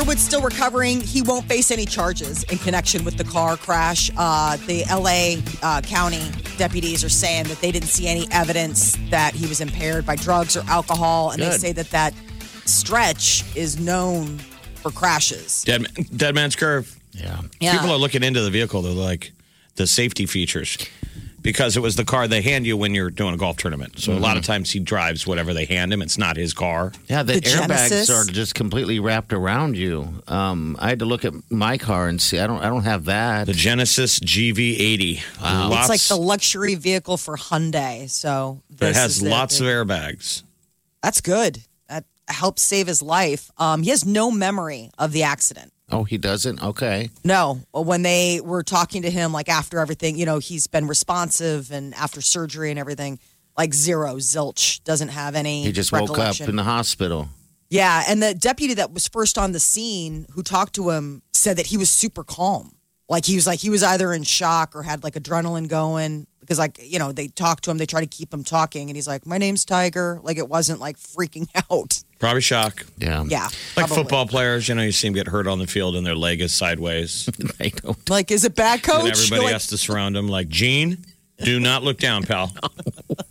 94.1. Tiger Woods still recovering. He won't face any charges in connection with the car crash. Uh, the LA uh, County deputies are saying that they didn't see any evidence that he was impaired by drugs or alcohol, and they say that that stretch is known for crashes. Dead, dead man's curve. Yeah. Yeah. People are looking into the vehicle. They're like the safety features because it was the car they hand you when you're doing a golf tournament. So a lot of times he drives whatever they hand him. It's not his car. Yeah, the, The airbags Genesis? are just completely wrapped around you. Um, I had to look at my car and see. I don't. I don't have that. The Genesis GV80. Wow. Lots, It's like the luxury vehicle for Hyundai. So it has is lots the- of airbags. That's good. That helps save his life. Um, he has no memory of the accident. Oh, he doesn't. Okay. No, when they were talking to him, like after everything, you know, he's been responsive and after surgery and everything, like zero, zilch, doesn't have any. He just woke up in the hospital. Yeah, and the deputy that was first on the scene who talked to him said that he was super calm. Like he was like he was either in shock or had like adrenaline going because like you know they talk to him, they try to keep him talking, and he's like, "My name's Tiger." Like it wasn't like freaking out. Probably shock. Yeah. Yeah, Like probably. football players, you know, you see them get hurt on the field and their leg is sideways. They don't. Like, is it bad, coach? and everybody You're like, has to surround him like, Gene, do not look down, pal.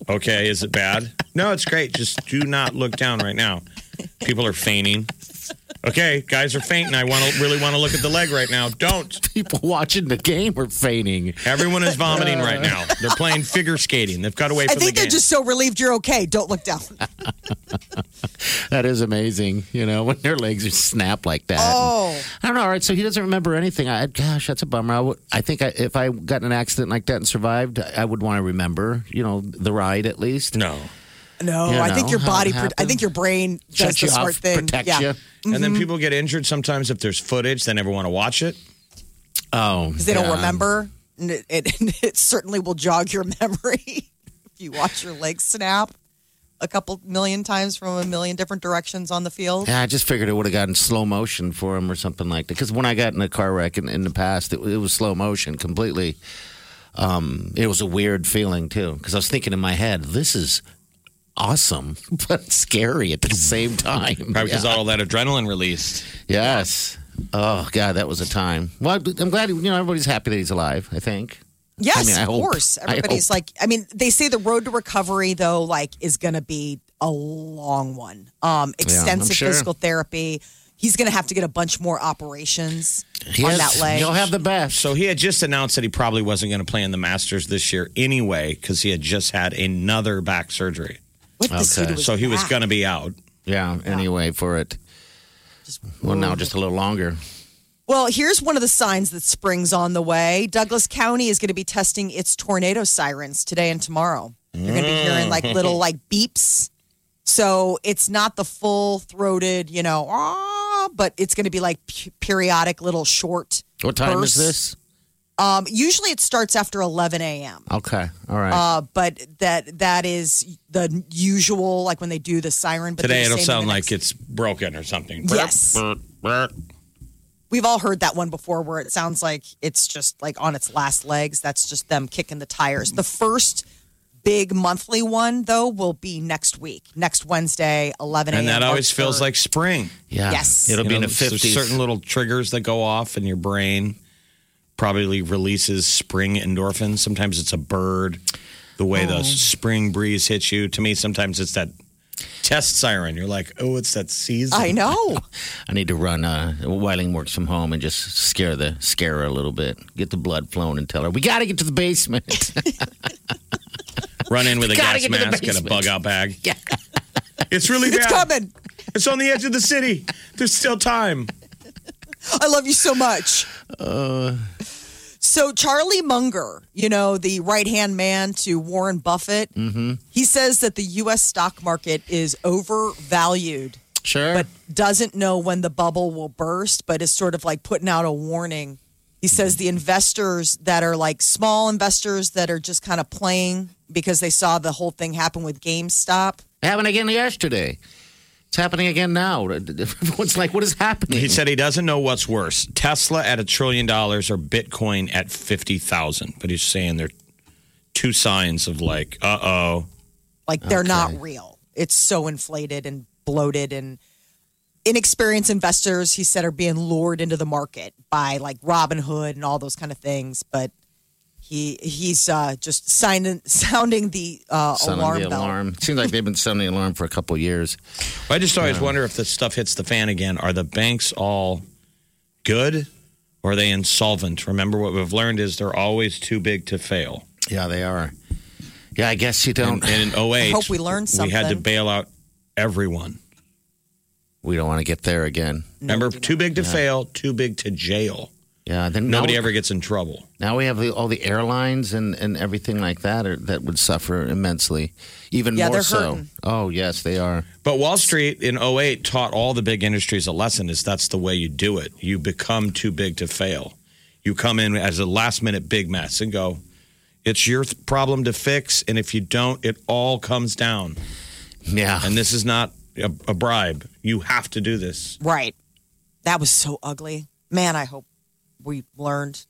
Okay, is it bad? No, it's great. Just do not look down right now. People are fainting. Okay, guys are fainting. I want to really want to look at the leg right now. Don't. People watching the game are fainting. Everyone is vomiting right uh. now. They're playing figure skating. They've got away I from think the they're game. just so relieved you're okay. Don't look down. That is amazing. You know when their legs are snap like that. Oh. I don't know. All right, so he doesn't remember anything. I, gosh, that's a bummer. I, would, I think I, if I got in an accident like that and survived, I would want to remember. You know, the ride at least. no. No, You I think know your how it body. Pro- I happened. think your brain does Shut the you smart off, thing. protect yeah, you. And Mm-hmm. then people get injured sometimes if there's footage, they never want to watch it. Oh, because they don't remember. And it, it, it certainly will jog your memory if you watch your legs snap a couple million times from a million different directions on the field. Yeah, I just figured it would have gotten slow motion for him or something like that. Because when I got in a car wreck in, in the past, it, it was slow motion completely. Um, it was a weird feeling too. Because I was thinking in my head, this is awesome, but scary at the same time. Probably because Yeah. all that adrenaline released. Yes. Oh God, that was a time. Well, I'm glad you know everybody's happy that he's alive. I think. Yes, I mean, I of hope- course. Everybody's hope. like, I mean, they say the road to recovery though, like, is going to be a long one. Um, extensive sure. physical therapy. He's going to have to get a bunch more operations He on has- that leg. He'll have the best. So he had just announced that he probably wasn't going to play in the Masters this year anyway because he had just had another back surgery. With the Okay. suit of So he was going to be out. yeah. Anyway, for it. Well, now just a little longer. Well, here's one of the signs that spring's on the way. Douglas County is going to be testing its tornado sirens today and tomorrow. You're going to be hearing like little like beeps. So it's not the full throated, you know, ah, but it's going to be like p- periodic little short. What time bursts. is this? Um, usually it starts after 11 a.m. Okay. All right. Uh, but that that is the usual, like when they do the siren. But Today they're it'll sound like it's broken or something. Yes. Burp, burp. We've all heard that one before where it sounds like it's just like on its last legs. That's just them kicking the tires. The first big monthly one, though, will be next week, next Wednesday, 11 a.m. And that always March feels like spring. yeah. yes. It'll You be in know, the there's fifties. certain little triggers that go off in your brain. Probably releases spring endorphins. Sometimes it's a bird. The way Oh. the spring breeze hits you. To me, sometimes it's that test siren. You're like, oh, it's that season. I know. I need to run. Uh, Whiling works from home and just scare the scare her a little bit. Get the blood flowing and tell her we got to get to the basement. Run in with a gas get to the mask and a bug out bag. yeah. It's really It's coming. It's on the edge of the city. There's still time. I love you so much. So Charlie Munger, you know, the right hand man to Warren Buffett, mm-hmm. he says that the U.S. stock market is overvalued, Sure. but doesn't know when the bubble will burst, but is sort of like putting out a warning. He says the investors that are like small investors that are just kind of playing because they saw the whole thing happen with GameStop. It happened again yesterday. It's happening again now. Everyone's like, what is happening? He said he doesn't know what's worse Tesla at a trillion dollars or Bitcoin at 50,000. But he's saying they're two signs of like, uh oh. Like they're not real. It's so inflated and bloated and inexperienced investors, he said, are being lured into the market by like Robinhood and all those kind of things. But he he's uh, just signing, sounding the uh, Sounding alarm the bell. alarm. Seems like they've been sounding the alarm for a couple of years. I just always wonder if the stuff hits the fan again. Are the banks all good or are they insolvent? Remember, what we've learned is they're always too big to fail. Yeah, they are. Yeah, I guess you don't. and in 08, I hope we learned something. we had to bail out everyone. we don't want to get there again. Remember, too big to fail, too big to jail. Yeah, then Nobody now, ever gets in trouble. Now we have the, all the airlines and, and everything like that are, that would suffer immensely, even Yeah, more they're so. hurting. Oh yes, they are. But Wall Street in 08 taught all the big industries a lesson is that's the way you do it. You become too big to fail. You come in as a last minute big mess and go, it's your th- problem to fix. And if you don't, it all comes down. Yeah, And this is not a, a bribe. You have to do this. Right. That was so ugly. Man, I hope we learned.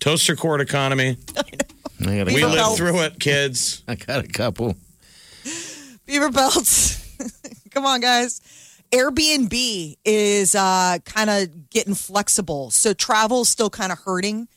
Toaster cord economy. I got, a We Beaver lived belts. through it, kids. I got a couple. Beaver belts. Come on, guys. Airbnb is uh, kind of getting flexible. So travel's still kind of hurting.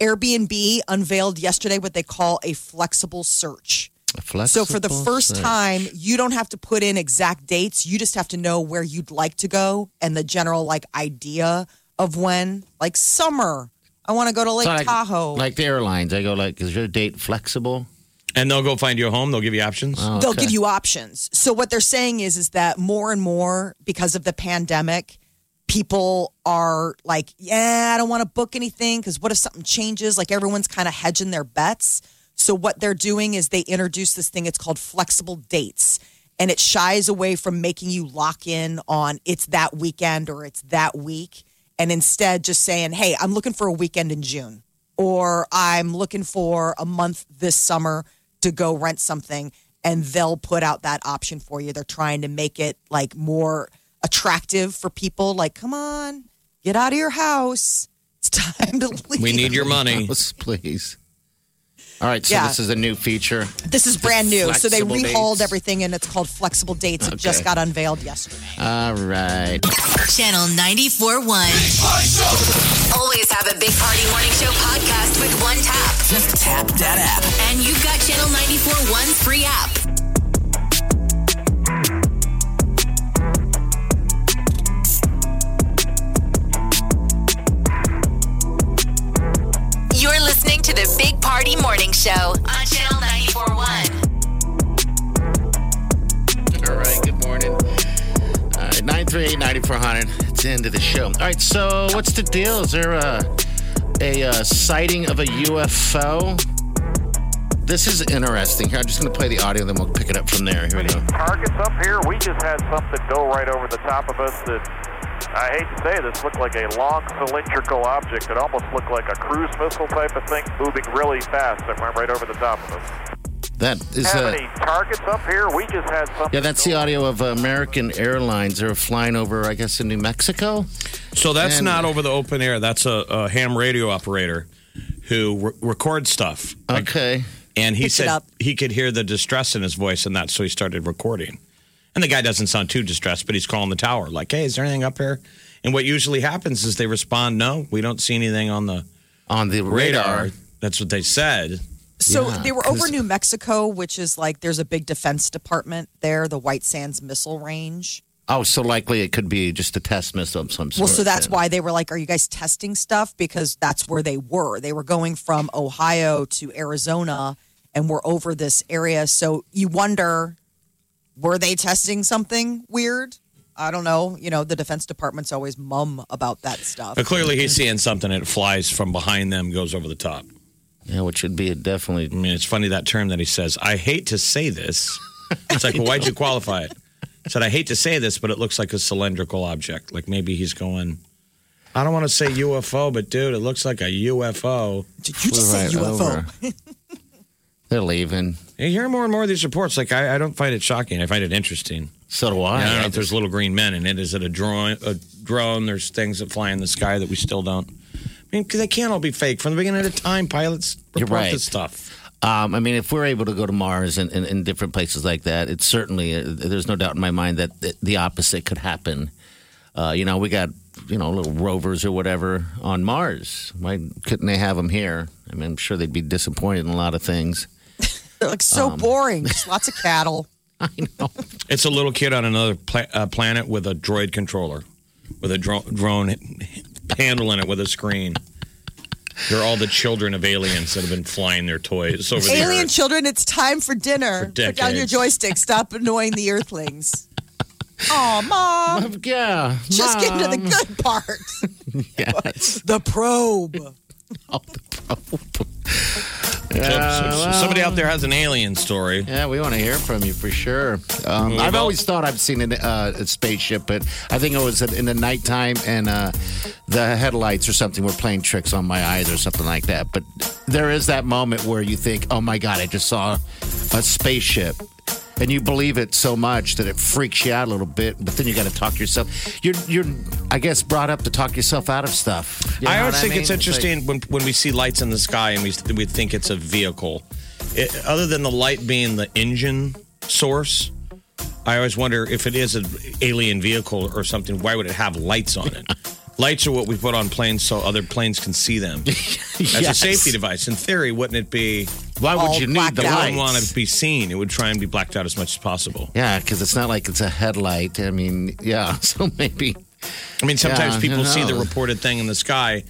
Airbnb unveiled yesterday what they call a flexible search. A So for the flexible first search. time, you don't have to put in exact dates. You just have to know where you'd like to go and the general like idea of when, like summer. I want to go to Lake like, Tahoe. like the airlines, I go like, is your date flexible? And they'll go find you a home. They'll give you options. Oh, They'll give you options. So what they're saying is is that more and more because of the pandemic, people are like, yeah, I don't want to book anything because what if something changes? Like everyone's kind of hedging their bets. So what they're doing is they introduce this thing. It's called flexible dates, and it shies away from making you lock in on it's that weekend or it's that week, and instead just saying, hey, I'm looking for a weekend in June, or I'm looking for a month this summer to go rent something, and they'll put out that option for you. They're trying to make it like more attractive for people. Like, come on, get out of your house. It's time to leave. We need your money. House, please. All right, so Yeah. this is a new feature. This is brand new. So they Flexible rehauled dates. everything and it's called Flexible Dates. It just got unveiled yesterday. All right. Channel 94.1. Always have a Big Party Morning Show podcast with one tap. Just tap that app. And you've got Channel 94.1's free app. You're listening to the Big Party Morning Show on Channel 94.1. All right, good morning. All right, 938 9400. It's the end of the show. All right, so what's the deal? Is there a, a uh, sighting of a UFO? This is interesting. Here, I'm just going to play the audio, then we'll pick it up from there. Here we go. targets up here. We just had something go right over the top of us that I hate to say this looked like a long cylindrical object. It almost looked like a cruise missile type of thing moving really fast that went right over the top of us. That is Have uh, any targets up here? We just had something. yeah, that's the audio of American Airlines. They're flying over, I guess, in New Mexico. So that's And- not over the open air. That's a, a ham radio operator who re- records stuff. Like, Okay. and he Picked said he could hear the distress in his voice, and that's so he started recording. And the guy doesn't sound too distressed, but he's calling the tower, like, "Hey, is there anything up here?" And what usually happens is they respond, "No, we don't see anything on the On the radar." radar. That's what they said. So Yeah, they were over New Mexico, which is like there's a big defense department there, the White Sands Missile Range. Oh, so likely it could be just a test missile of some sort. Well, so that's then. why they were like, Are you guys testing stuff? Because that's where they were. They were going from Ohio to Arizona and were over this area. So you wonder, were they testing something weird? I don't know. You know, the Defense Department's always mum about that stuff. But clearly, he's seeing something and it flies from behind them, goes over the top. Yeah, which would be a definitely. I mean, it's funny that term that he says. I hate to say this. It's like, well, why'd you qualify it? He said, I hate to say this, but it looks like a cylindrical object. Like maybe he's going. I don't want to say UFO, but dude, it looks like a UFO. Did you just say Right UFO? over. They're leaving. You hear more and more of these reports. Like I, I don't find it shocking. I find it interesting. So do I. I don't know if there's little green men in it. Is it a drone? A drone? There's things that fly in the sky that we still don't. I mean, because they can't all be fake. From the beginning of time, pilots You're report right. this stuff. Um, I mean, if we're able to go to Mars and, and, and different places like that, it's certainly, uh, there's no doubt in my mind that the, the opposite could happen. Uh, you know, we got, you know, little rovers or whatever on Mars. Why couldn't they have them here? I mean, I'm sure they'd be disappointed in a lot of things. They're like so Um, boring. Just lots of cattle. I know. It's a little kid on another pla- uh, planet with a droid controller, with a dro- drone handling it with a screen. They're all the children of aliens that have been flying their toys over the Alien earth. children, it's time for dinner. For Put down your joystick. Stop annoying the earthlings. Oh, mom. Yeah. Just get to the good part. Yes. The probe. Oh, the probe. So- so somebody out there has an alien story. Yeah, we want to hear from you for sure. Um, I've always thought I've seen an, uh, a spaceship, but I think it was in the nighttime and uh, the headlights or something were playing tricks on my eyes or something like that. But there is that moment where you think, oh my God, I just saw a spaceship. And you believe it so much that it freaks you out a little bit, but then you got to talk yourself. You're, you're, I guess, brought up to talk yourself out of stuff. You I know always what think mean? it's like- interesting when, when we see lights in the sky and we, we think it's a vehicle. It, other than the light being the engine source, I always wonder if it is an alien vehicle or something, why would it have lights on it? lights are what we put on planes so other planes can see them. As a safety device. In theory, wouldn't it be Why would you need the out. Lights? wouldn't want it to be seen? It would try and be blacked out as much as possible. Yeah, because it's not like it's a headlight. I mean, yeah, so maybe. I mean, sometimes Yeah, people see the reported thing in the sky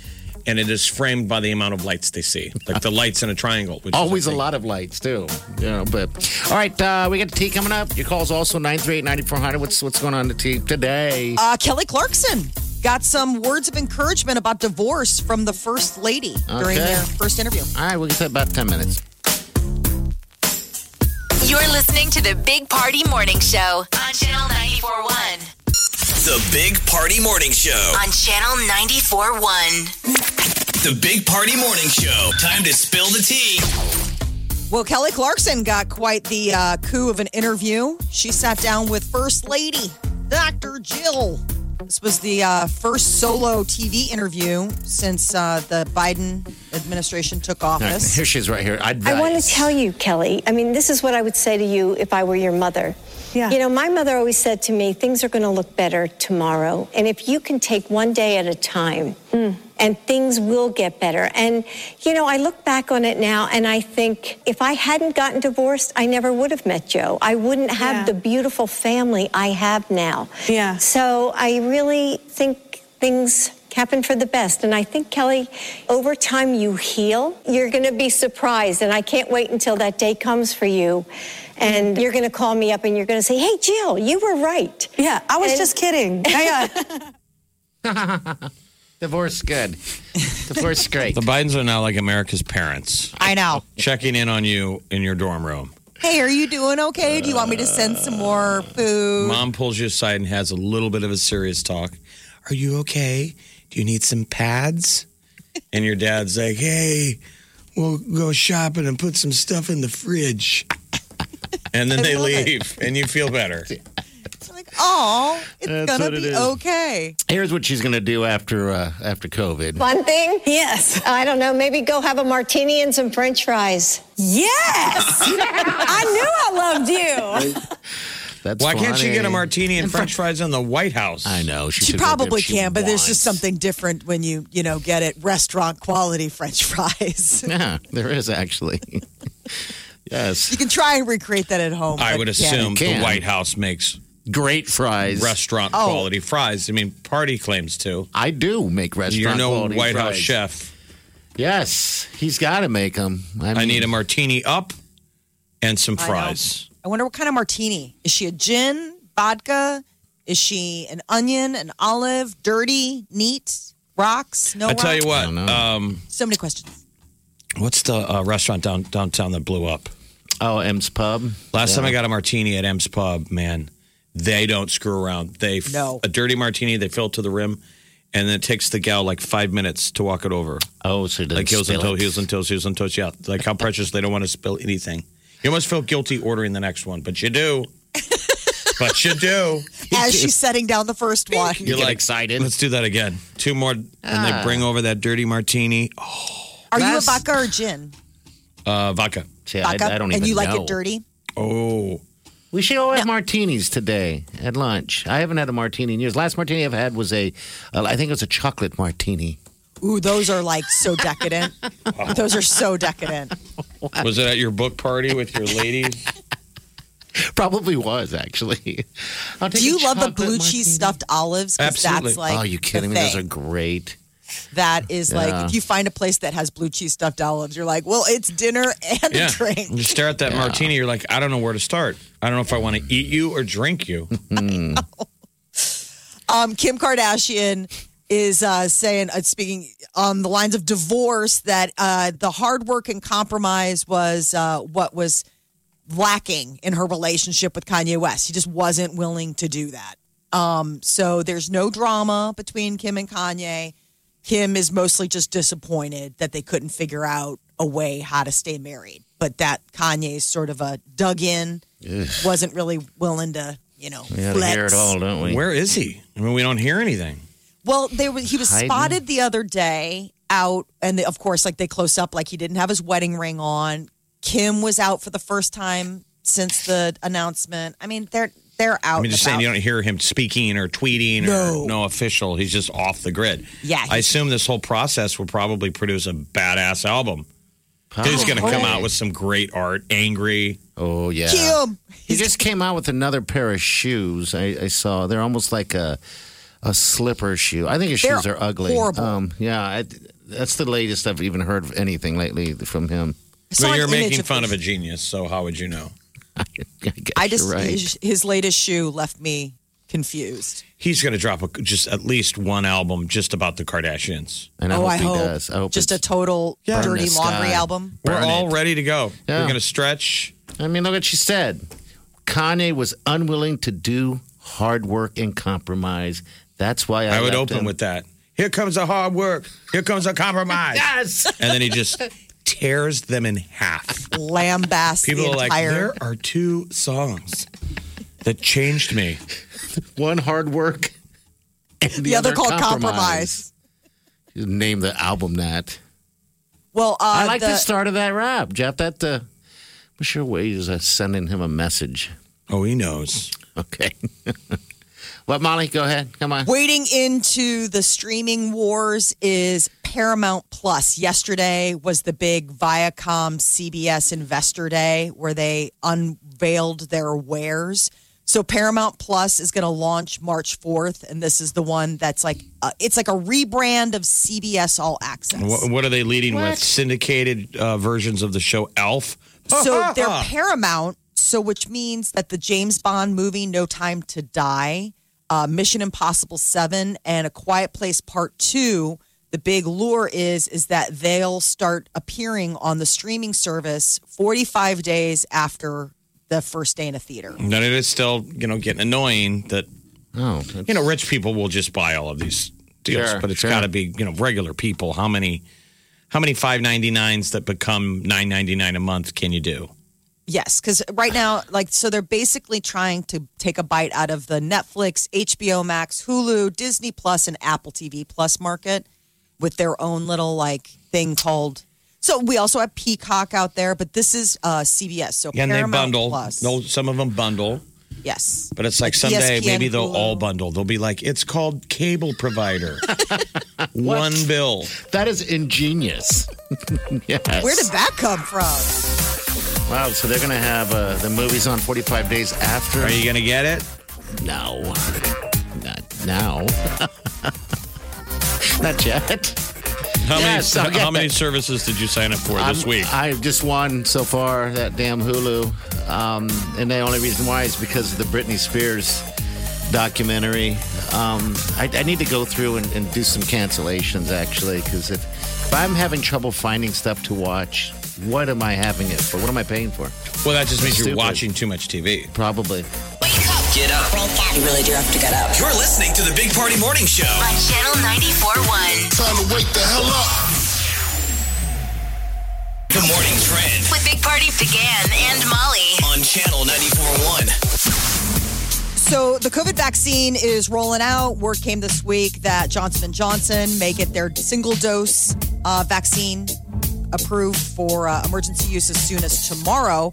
and it is framed by the amount of lights they see, like the lights in a triangle. Which is, Always a lot of lights too, you know. But all right, uh, we got the tea coming up. Your call's also nine three eight ninety four hundred. What's what's going on the tea today? Uh, Kelly Clarkson got some words of encouragement about divorce from the first lady during their first interview. all right, we'll get to about ten minutes. You're listening to the Big Party Morning Show on Channel 941. The Big Party Morning Show. On Channel 941. The Big Party Morning Show. Time to spill the tea. Well, Kelly Clarkson got quite the uh, coup of an interview. She sat down with First Lady, Dr. Jill. This was the uh, first solo TV interview since uh, the Biden administration took All right, office. here she is, right here. I want to tell you, Kelly. I mean, this is what I would say to you if I were your mother. Yeah. You know, my mother always said to me, things are going to look better tomorrow. And if you can take one day at a time, hmm. and things will get better. And, you know, I look back on it now and I think if I hadn't gotten divorced, I never would have met Joe. I wouldn't have Yeah. the beautiful family I have now. Yeah. So I really think things happen for the best. And I think, Kelly, over time you heal. You're going to be surprised. And I can't wait until that day comes for you. And mm-hmm. you're going to call me up and you're going to say, hey, Jill, you were right. Yeah, I was And- just kidding. I, Divorce good. Divorce great. The Bidens are now like America's parents, I know. checking in on you in your dorm room. Hey, are you doing okay? Do you want me to send some more food? Mom pulls you aside and has a little bit of a serious talk. Are you okay? Do you need some pads? And your dad's like, hey, we'll go shopping and put some stuff in the fridge. And then they love it. leave, and you feel better. It's like, oh, it's That's gonna what it be okay. Here's what she's going to do after uh, after COVID. Fun thing? yes. I don't know, maybe go have a martini and some french fries. Yes. I knew I loved you. That's Why can't she get a martini and french fries in the White House? I know she, She should go there if probably she can, but there's just something different when you, you know, get it restaurant quality French fries. Yeah, there is actually. yes, You can try and recreate that at home. I but would you can't. assume the can. White House makes great fries. restaurant Oh. quality fries. I mean, party claims to. I do make restaurant. You're no quality White House fries. chef. Yes, he's got to make them. I, I need a martini up and some I know. fries. I wonder what kind of martini. Is she a gin, vodka, Is she an onion, an olive, dirty, neat, rocks, no I tell you rock? what, don't know. um, So many questions. what's the uh, restaurant down downtown that blew up? Oh, M's Pub. Last time I got a martini at M's Pub, man, they don't screw around. They f- No. a dirty martini, they fill it to the rim, and then it takes the gal like five minutes to walk it over. Oh, so it doesn't Like heels and spill toes, it. heels and toes, heels and toes. Yeah, like how precious they don't want to spill anything. You almost feel guilty ordering the next one, but you do. but you do. As she's setting down the first one. You get excited. Let's do that again. Two more, and they bring over that dirty martini. Oh, Are you a vodka or gin? uh, vodka. See, I, Vodka? I don't and you like know. it dirty? Oh, We should all have martinis today at lunch. I haven't had a martini in years. Last martini I've had was a, uh, I think it was a chocolate martini. Ooh, those are like so decadent. those are so decadent. was it at your book party with your ladies? Probably was actually. I'll take Do you love the chocolate blue martini. cheese stuffed olives? 'Cause Absolutely. That's like oh, you kidding the me? Those thing. are great. That is like Yeah. if you find a place that has blue cheese stuffed olives, you're like, well, it's dinner and Yeah. a drink. You stare at that martini, you're like, I don't know where to start. I don't know if I want to eat you or drink you. Um, Kim Kardashian is uh, saying, uh, speaking on the lines of divorce, that uh, the hard work and compromise was uh, what was lacking in her relationship with Kanye West. He just wasn't willing to do that. Um, so there's no drama between Kim and Kanye. Kim is mostly just disappointed that they couldn't figure out a way how to stay married, but that Kanye's sort of a dug in, wasn't really willing to, you know, We gotta hear it all, don't we? Where is he? I mean, we don't hear anything. Well, they were, he was Hiding? spotted the other day out, and they, of course, like they close up, like he didn't have his wedding ring on. Kim was out for the first time since the announcement. I mean, they're they're out. I mean, just saying, you don't hear him speaking or tweeting No. or no official. He's just off the grid. Yeah, I assume this whole process will probably produce a badass album. He's going to come out with some great art, angry. Oh yeah. Kim. He just came out with another pair of shoes. I, I saw they're almost like a a slipper shoe. I think his They're shoes are ugly. horrible. Um, yeah, I, that's the latest I've even heard of anything lately from him. I But you're image making fun of a genius, so how would you know? I, I just right. his, his latest shoe left me confused. He's going to drop a, just at least one album just about the Kardashians. and I oh, hope I he hope does. I hope just a total Burn dirty laundry sky. album. We're Burn all it. ready to go. Yeah. We're going to stretch. I mean, look what she said. Kanye was unwilling to do hard work and compromise. That's why I, I, would open him. with that. Here comes the hard work. Here comes the compromise. yes. And then he just tears them in half. Lambast People the are like, entire. there are two songs that changed me. One hard work, and the, the other called compromise. Name the album that. Well, uh, I like the, the, start of that rap, Jeff. That uh, I'm sure ways of sending him a message. Oh, he knows. Okay. what, Molly? Go ahead. Come on. Wading into the streaming wars is Paramount Plus. Yesterday was the big Viacom CBS Investor Day where they unveiled their wares. So Paramount Plus is going to launch March 4th and this is the one that's like uh, it's like a rebrand of CBS All Access. What, what are they leading What? with? Syndicated uh, versions of the show Elf? So they're Paramount, so which means that the James Bond movie No Time to Die, uh, Mission Impossible 7 and A Quiet Place Part 2, the big lure is is that they'll start appearing on the streaming service 45 days after the first day in a theater. And then it is still, you know, getting annoying that, Oh, you know, rich people will just buy all of these deals, Sure, but it's sure. got to be, you know, regular people. How many, how many 599s that become 999 a month can you do? Yes, because right now, like, so they're basically trying to take a bite out of the Netflix, HBO Max, Hulu, Disney Plus, and Apple TV Plus market with their own little like thing called. So we also have Peacock out there, but this is uh, CBS. So Yeah, and they bundle. Plus. They'll, some of them bundle, yes, but it's like, Like someday ESPN, maybe they'll Hulu. all bundle. They'll be like, it's called cable provider. One bill. that is ingenious. yes. where did that come from? Wow. So they're gonna have uh, the movies on 45 days after. Are you going to get it? No. Not now. Not yet. How Yes, many how many services did you sign up for this I'm- week? I just won so far that damn Hulu, um, and the only reason why is because of the Britney Spears documentary. Um, I, I need to go through and, and do some cancellations actually, because if, if I'm having trouble finding stuff to watch, what am I having it for? What am I paying for? Well, that just means you're watching too much TV. Probably. Wake up. Get up. You really do have to get up. You're listening to the Big Party Morning Show. On Channel 94.1 Time to wake the hell up. The morning trend with Big Party began and Molly. on Channel 94.1. So the COVID vaccine is rolling out. Word came this week that Johnson and Johnson may get their single dose uh, vaccine approved for uh, emergency use as soon as tomorrow.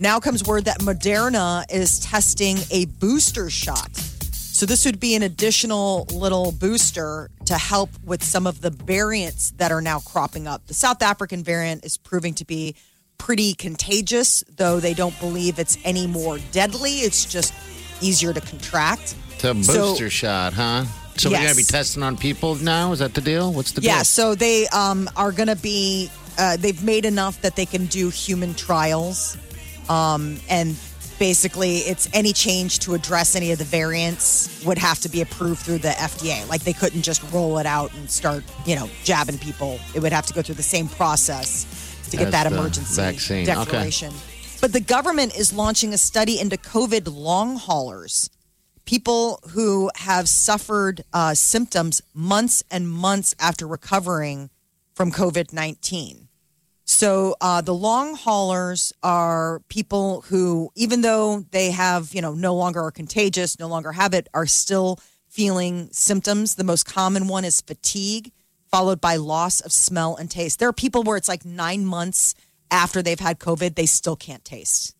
Now comes word that Moderna is testing a booster shot. So this would be an additional little booster to help with some of the variants that are now cropping up. The South African variant is proving to be pretty contagious, though they don't believe it's any more deadly. It's just easier to contract. It's a So- booster shot, huh? So we're gonna be testing on people now. Is that the deal? What's the deal? Yeah, so they um, are going to be, uh, they've made enough that they can do human trials. Um, and basically, it's any change to address any of the variants would have to be approved through the FDA. Like they couldn't just roll it out and start, you know, jabbing people. It would have to go through the same process to get As that emergency vaccine. Okay. declaration. But the government is launching a study into COVID long haulers people who have suffered uh, symptoms months and months after recovering from COVID 19. So uh, the long haulers are people who, even though they have, you know, no longer are contagious, no longer have it, are still feeling symptoms. The most common one is fatigue, followed by loss of smell and taste. There are people where it's like nine months after they've had COVID, they still can't taste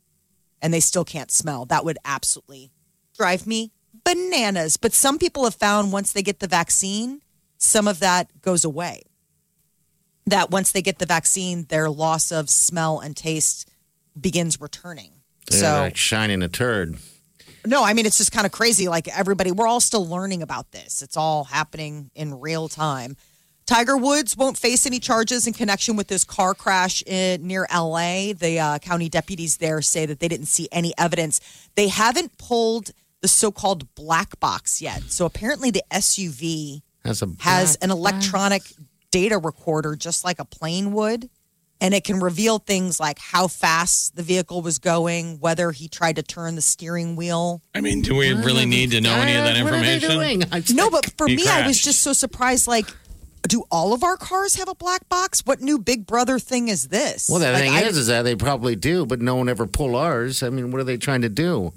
and they still can't smell. That would absolutely drive me bananas. But some people have found once they get the vaccine, some of that goes away. That once they get the vaccine, their loss of smell and taste begins returning. They're so, like shining a turd. no, I mean, it's just kind of crazy. Like everybody, we're all still learning about this. It's all happening in real time. Tiger Woods won't face any charges in connection with this car crash in, near LA. The uh, county deputies there say that they didn't see any evidence. They haven't pulled the so called black box yet. So apparently, the SUV Has a has an electronic data recorder just like a plane would. And it can reveal things like how fast the vehicle was going, whether he tried to turn the steering wheel. I mean, do we really need to know any of that What are they information? doing? I- No, but for He me, I was crashed. just so surprised. Like, do all of our cars have a black box? What new Big Brother thing is this? Well, the Like, thing I- is, is that they probably do, but no one ever pull ours. I mean, what are they trying to do?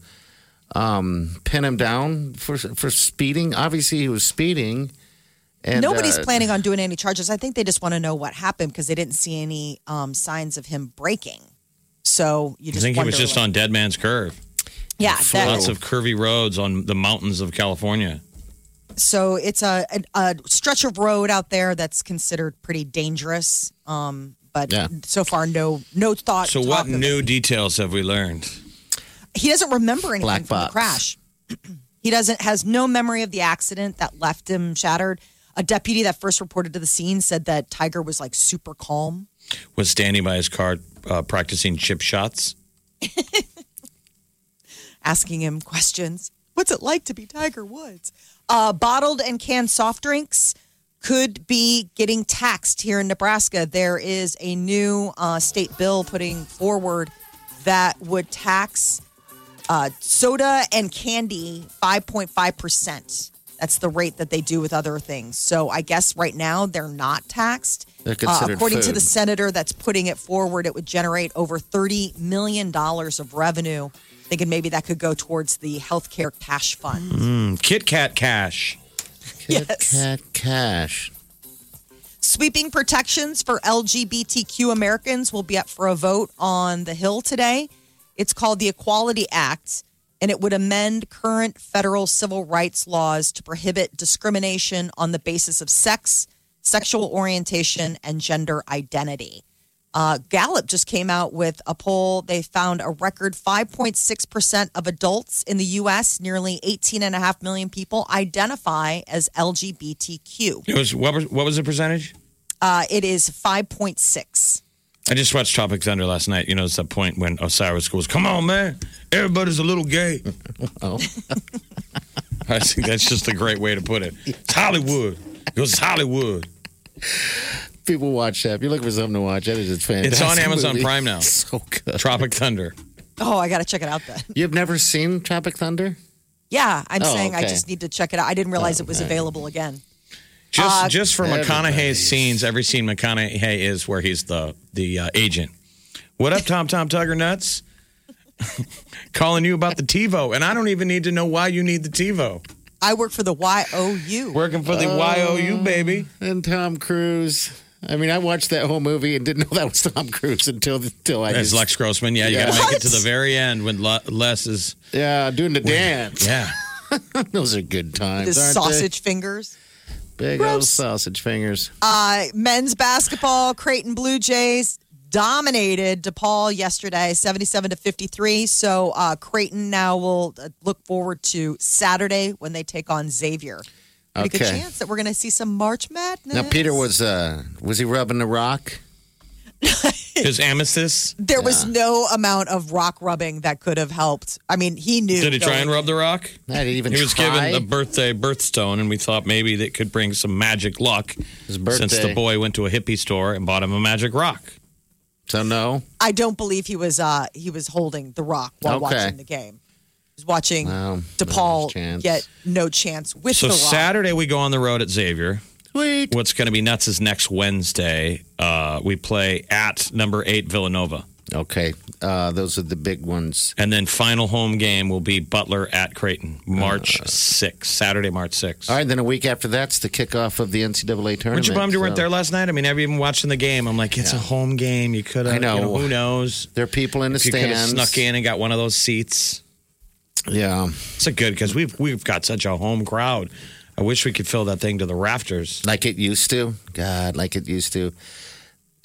Um, pin him down for for speeding? Obviously, he was speeding. And, nobody's uh, planning on doing any charges. I think they just want to know what happened because they didn't see any um, signs of him breaking. So you I think he was just like- on Dead Man's Curve. yeah. that- Lots of curvy roads on the mountains of California. so it's a, a, a stretch of road out there that's considered pretty dangerous. Um, but Yeah. so far, no no thought. So, what new it. details have we learned? He doesn't remember anything Black from the crash. he doesn't has no memory of the accident that left him shattered. A deputy that first reported to the scene said that Tiger was like super calm. Was standing by his car uh, practicing chip shots? asking him questions. What's it like to be Tiger Woods? Uh, bottled and canned soft drinks could be getting taxed here in Nebraska. There is a new uh, state bill putting forward that would tax uh, soda and candy 5.5%. That's the rate that they do with other things. So I guess right now they're not taxed. They're Uh, considered according to the senator that's putting it forward, it would generate over $30 million of revenue. Thinking maybe that could go towards the healthcare cash fund. Mm, Kit Kat Cash. Kit Yes. Kat Cash. Sweeping protections for LGBTQ Americans will be up for a vote on the Hill today. It's called the Equality Act, and it would amend current federal civil rights laws to prohibit discrimination on the basis of sex, sexual orientation, and gender identity. Uh, Gallup just came out with a poll. They found a record 5.6% of adults in the U.S., nearly 18.5 million people, identify as LGBTQ. It was what was what was the percentage? Uh, it is 5.6. I just watched Tropic Thunder last night. You know, it's that point when Osiris goes, "Come on, man, everybody's a little gay." Oh, I think that's just a great way to put it. It's Hollywood. It goes Hollywood. People watch that. If you're looking for something to watch, that is it's fantastic. It's on Amazon movie. Prime now. So good. Tropic Thunder. Oh, I got to check it out then. You've never seen Tropic Thunder? Yeah, I'm Oh, saying I just need to check it out. I didn't realize Oh, it was okay. available again. Just Uh, just for McConaughey's scenes, every scene McConaughey is where he's the the uh, agent. What up, Tom Tom Tugger Nuts? Calling you about the TiVo, and I don't even need to know why you need the TiVo. I work for the YOU. Working for the YOU, baby. And Tom Cruise. I mean, I watched that whole movie and didn't know that was Tom Cruise until until I As just, Les Grossman, yeah, you got to make it to the very end when Les is. yeah doing the dance. Yeah, Those are good times. His aren't sausage fingers. they? big old sausage fingers. Uh, men's basketball, Creighton Blue Jays dominated DePaul yesterday, 77 to 53. So uh, Creighton now will uh, look forward to Saturday when they take on Xavier. Pretty good Okay. chance that we're going to see some March Madness. Now Peter was uh was he rubbing the rock? his amethyst. There was no amount of rock rubbing that could have helped. I mean, he knew. Did he try and rub the rock? I didn't even He was try. given the birthday birthstone, and we thought maybe that could bring some magic luck. His Since the boy went to a hippie store and bought him a magic rock. So no. I don't believe he was. Uh, he was holding the rock while Okay. watching the game. He was watching Wow, DePaul there's a chance. get no chance with So the rock. Saturday we go on the road at Xavier. Sweet. What's going to be nuts is next Wednesday uh, we play at number eight Villanova, Okay. Uh those are the big ones. and then final home game will be Butler at Creighton, March sixth, Saturday, March sixth. All right, then a week after that's the kickoff of the NCAA tournament. Weren't you bummed you weren't there last night? I mean, even watching the game, I'm like, it's a home game. You could have, I know. who knows? There are people in the If you could have stands. snuck in and got one of those seats. Yeah. It's a good because we've we've got such a home crowd. I wish we could fill that thing to the rafters. Like it used to. God, like it used to.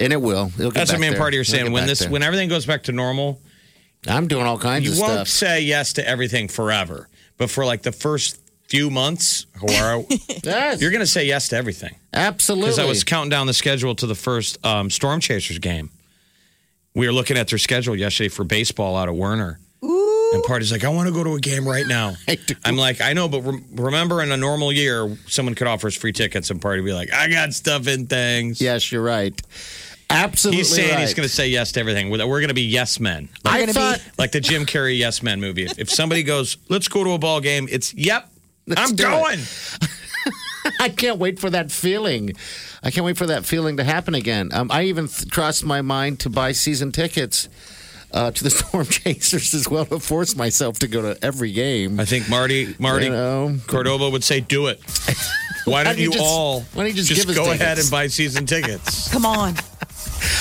And it will. It'll get That's what back me and there. Party are saying. When this, there. when everything goes back to normal, I'm doing all kinds of stuff. you of won't stuff. say yes to everything forever. But for like the first few months, or Yes, you're going to say yes to everything. absolutely. Because I was counting down the schedule to the first um, Storm Chasers game. We were looking at their schedule yesterday for baseball out of Werner. And Party's like, I want to go to a game right now. I do. I'm like, I know, but rem- remember in a normal year, someone could offer us free tickets and Party be like, I got stuff in things. Yes, you're right. Absolutely. He's saying right. he's going to say yes to everything. We're going to be yes men. We're I thought. be Like the Jim Carrey Yes Men movie. If, if somebody goes, let's go to a ball game, it's, yep, Let's I'm going. I can't wait for that feeling. I can't wait for that feeling to happen again. Um, I even th- crossed my mind to buy season tickets uh, to the Storm Chasers as well to force myself to go to every game. I think Marty, Marty You know? Cordova would say, do it. Why don't don't you you just- all why don't you just give us go tickets? ahead and buy season tickets? come on,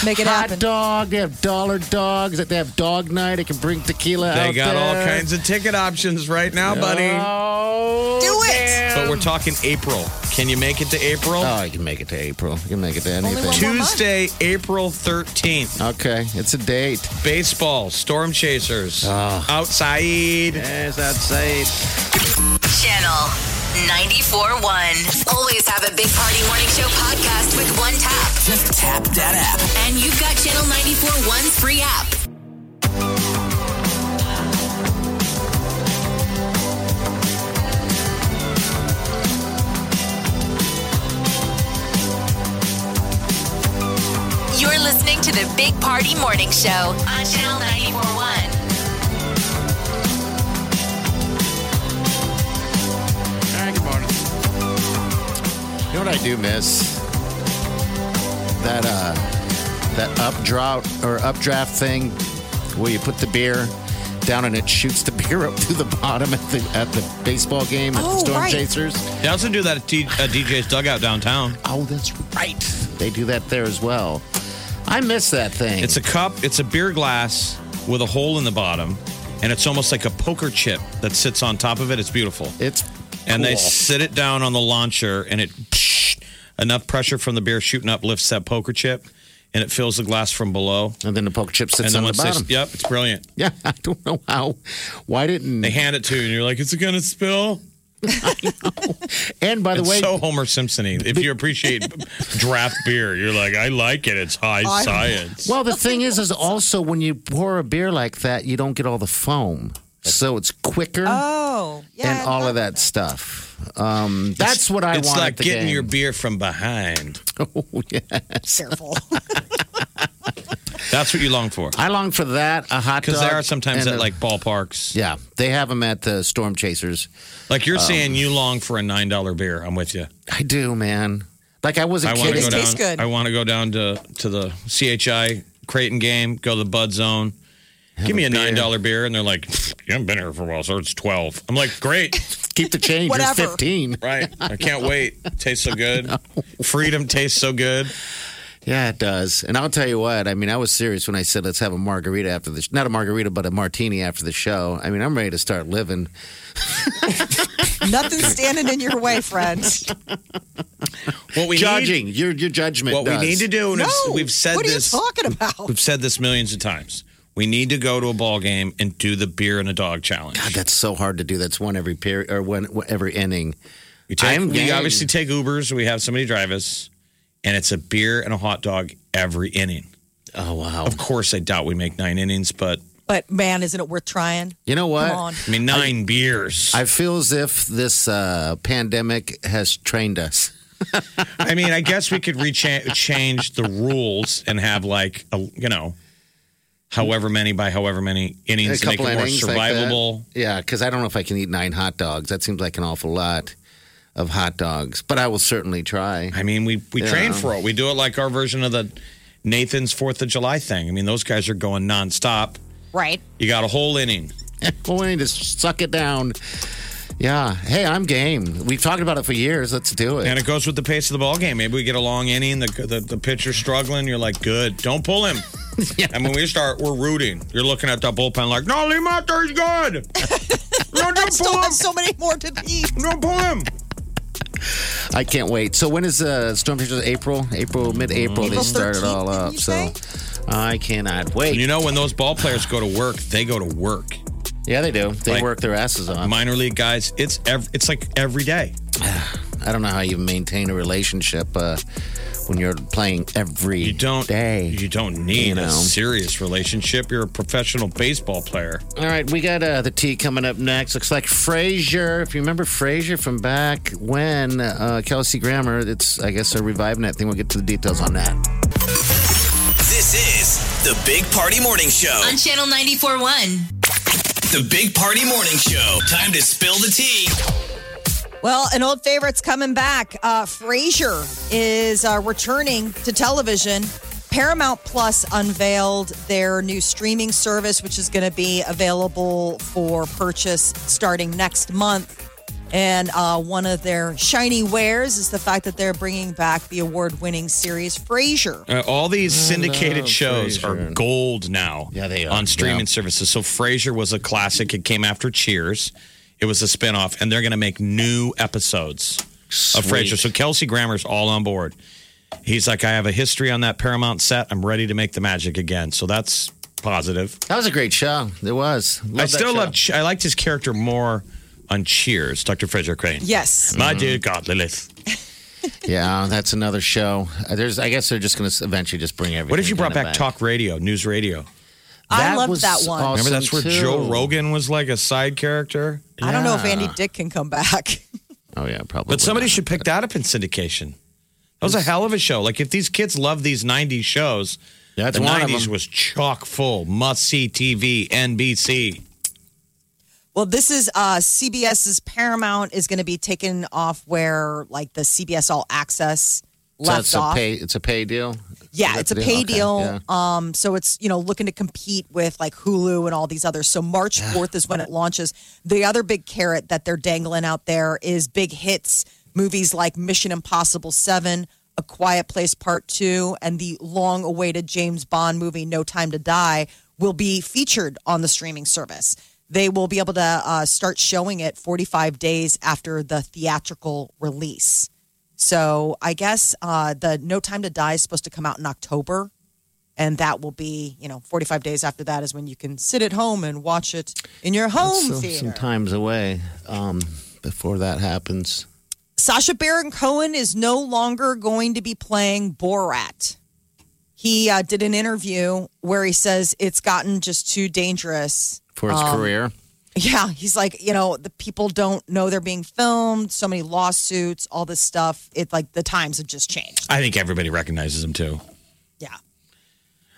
make it Hot happen. dog. They have dollar dogs. They have dog night. I can bring tequila They out got all kinds of ticket options right now, buddy. Oh, Do it. damn. But we're talking April. Can you make it to April? Oh, I can make it to April. You can make it to anything. one more month. Tuesday, April 13th. Okay, it's a date. Baseball, Storm Chasers. Oh. Outside. Yes, I'd say. Channel 94.1. Always have a Big Party Morning Show podcast with one tap. Just tap that app. And you've got Channel 94.1's free app. You're listening to the Big Party Morning Show on Channel 94.1. All right, good morning. You know what I do miss? That uh, that updraft or updraft thing where you put the beer down and it shoots the beer up to the bottom at the at the baseball game at the Oh, Storm right. Chasers. They also do that at T- uh, DJ's Dugout downtown. Oh, that's right. They do that there as well. I miss that thing. It's a cup, it's a beer glass with a hole in the bottom, and it's almost like a poker chip that sits on top of it. It's beautiful. it's and they sit it down on the launcher and it enough pressure from the beer shooting up lifts that poker chip and it fills the glass from below and then the poker chip sits and then on the once they bottom. yep it's brilliant Yeah, I don't know how. Why didn't? they hand it to you and you're like is it gonna spill and by the it's way, so homer simpson-y if you appreciate draft beer you're like i like it it's high I- science Well, the thing is, is also when you pour a beer like that, you don't get all the foam. So it's quicker Oh, yeah. and I all of that stuff. Um, that's what I it's want. like the getting game. your beer from behind. Oh, yes. Careful. That's what you long for. I long for that. A hot dog. Because there are sometimes at a- like ballparks. Yeah, they have them at the Storm Chasers. Like Um, you're saying you long for a $9 beer. I'm with you. I do, man. Like I was a I want kid. go It down. tastes good. I want to go down to to the CHI Creighton game. Go to the Bud Zone. Give me a a nine dollar beer, and they're like, "You haven't been here for a while, sir. It's 12 I'm like, "Great, Keep the change. It's Whatever. fifteen. right? I can't wait. Tastes so good. Freedom tastes so good. Yeah, it does. And I'll tell you what. I mean, I was serious when I said let's have a margarita after the not a margarita, but a martini after the show. I mean, I'm ready to start living. Nothing's standing in your way, friend. What we need, Judging your your judgment. what we need to do, and No. we've- we've said what are this. you talking about? We've said this millions of times. We need to go to a ball game and do the beer and a dog challenge. God, that's so hard to do. That's one every period or one every inning. We, take, we obviously take Ubers. We have somebody drive us, and it's a beer and a hot dog every inning. Oh wow. Of course, I doubt we make nine innings, but But man, isn't it worth trying? You know what? Come on. I mean nine beers. I feel as if this uh, pandemic has trained us. I mean, I guess we could recha- change the rules and have like a, you know, however many by however many innings a to make it more innings like survivable. yeah, because I don't know if I can eat nine hot dogs. That seems like an awful lot of hot dogs, but I will certainly try. I mean, we we Yeah. train for it. We do it like our version of the Nathan's Fourth of July thing. I mean, those guys are going nonstop. Right. You got a whole inning. Well, we need to suck it down. Yeah. Hey, I'm game. We've talked about it for years. Let's do it. And it goes with the pace of the ball game. Maybe we get a long inning, the the, the pitcher's struggling. You're like, good, don't pull him. yeah. And when we start, we're rooting. You're looking at the bullpen like, no, leave him out there. He's good. no, don't still pull him. have so many more to eat. Don't pull him. I can't wait. So when is uh, Storm Chasers? April, April, mid-April. They start it all up. So say? I cannot wait. You know, when those ball players go to work, they go to work. Yeah, they do. They Like- work their asses off. Minor league guys, it's ev- it's like every day. I don't know how you maintain a relationship uh, when you're playing every You don't day. You don't need You know. a serious relationship. You're a professional baseball player. All right, we got uh, the tea coming up next. Looks like Frasier. If you remember Frasier from back when, uh, Kelsey Grammer, it's, I guess, they're reviving that thing. We'll get to the details on that. This is the Big Party Morning Show. On Channel 94.1. The Big Party Morning Show. Time to spill the tea. Well, an old favorite's coming back. Uh, Frasier is uh, returning to television. Paramount Plus unveiled their new streaming service, which is going to be available for purchase starting next month. And uh, one of their shiny wares is the fact that they're bringing back the award winning series Frasier. Uh, all these syndicated love shows Frasier. are gold now. Yeah, they are. on streaming Yeah. services. So Frasier was a classic. It came after Cheers. It was a spinoff, and they're going to make new episodes of Frasier. So Kelsey Grammer's all on board. He's like, I have a history on that Paramount set. I'm ready to make the magic again. So that's positive. That was a great show. It was. Love I still show. love. I liked his character more on Cheers, Dr. Frasier Crane. Yes. My dear God, Lilith. Yeah, that's another show. Uh, There's, I guess they're just going to eventually just bring everything. What if you brought kinda back talk radio, news radio? I loved that one. awesome, Remember that's where too. Joe Rogan was like a side character? I don't know if Andy Dick can come back. Oh yeah, probably. But somebody not. should pick that up in syndication. That was a hell of a show. Like if these kids love these '90s shows, That's the one of '90s them. was chock full, must see TV, NBC. Well, this is uh, CBS's Paramount is going to be taken off where like the CBS All Access So left it's a off. pay. It's a pay deal. yeah, it's a the pay Okay, deal. yeah. Um, so it's you know looking to compete with like Hulu and all these others. So March fourth is when it launches. The other big carrot that they're dangling out there is big hits movies like Mission Impossible Seven. A Quiet Place Part 2 and the long awaited James Bond movie No Time to Die will be featured on the streaming service. They will be able to uh, start showing it 45 days after the theatrical release. So I guess uh, the No Time to Die is supposed to come out in October. And that will be, you know, 45 days after that is when you can sit at home and watch it in your home So, theater. some times away um, before that happens. Sacha Baron Cohen is no longer going to be playing Borat. He uh, did an interview where he says it's gotten just too dangerous. For his Um, career. Yeah, he's like, you know, the people don't know they're being filmed. So many lawsuits, all this stuff. It's like the times have just changed. I think everybody recognizes him too. Yeah.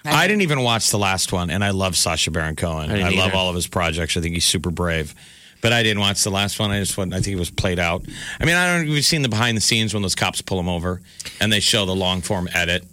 I didn't even watch the last one, and I love Sacha Baron Cohen. I I, love all of his projects. I think he's super brave. But I didn't watch the last one. I just went, I think it was played out. I mean, I don't know if you've seen the behind the scenes when those cops pull him over and they show the long form edit,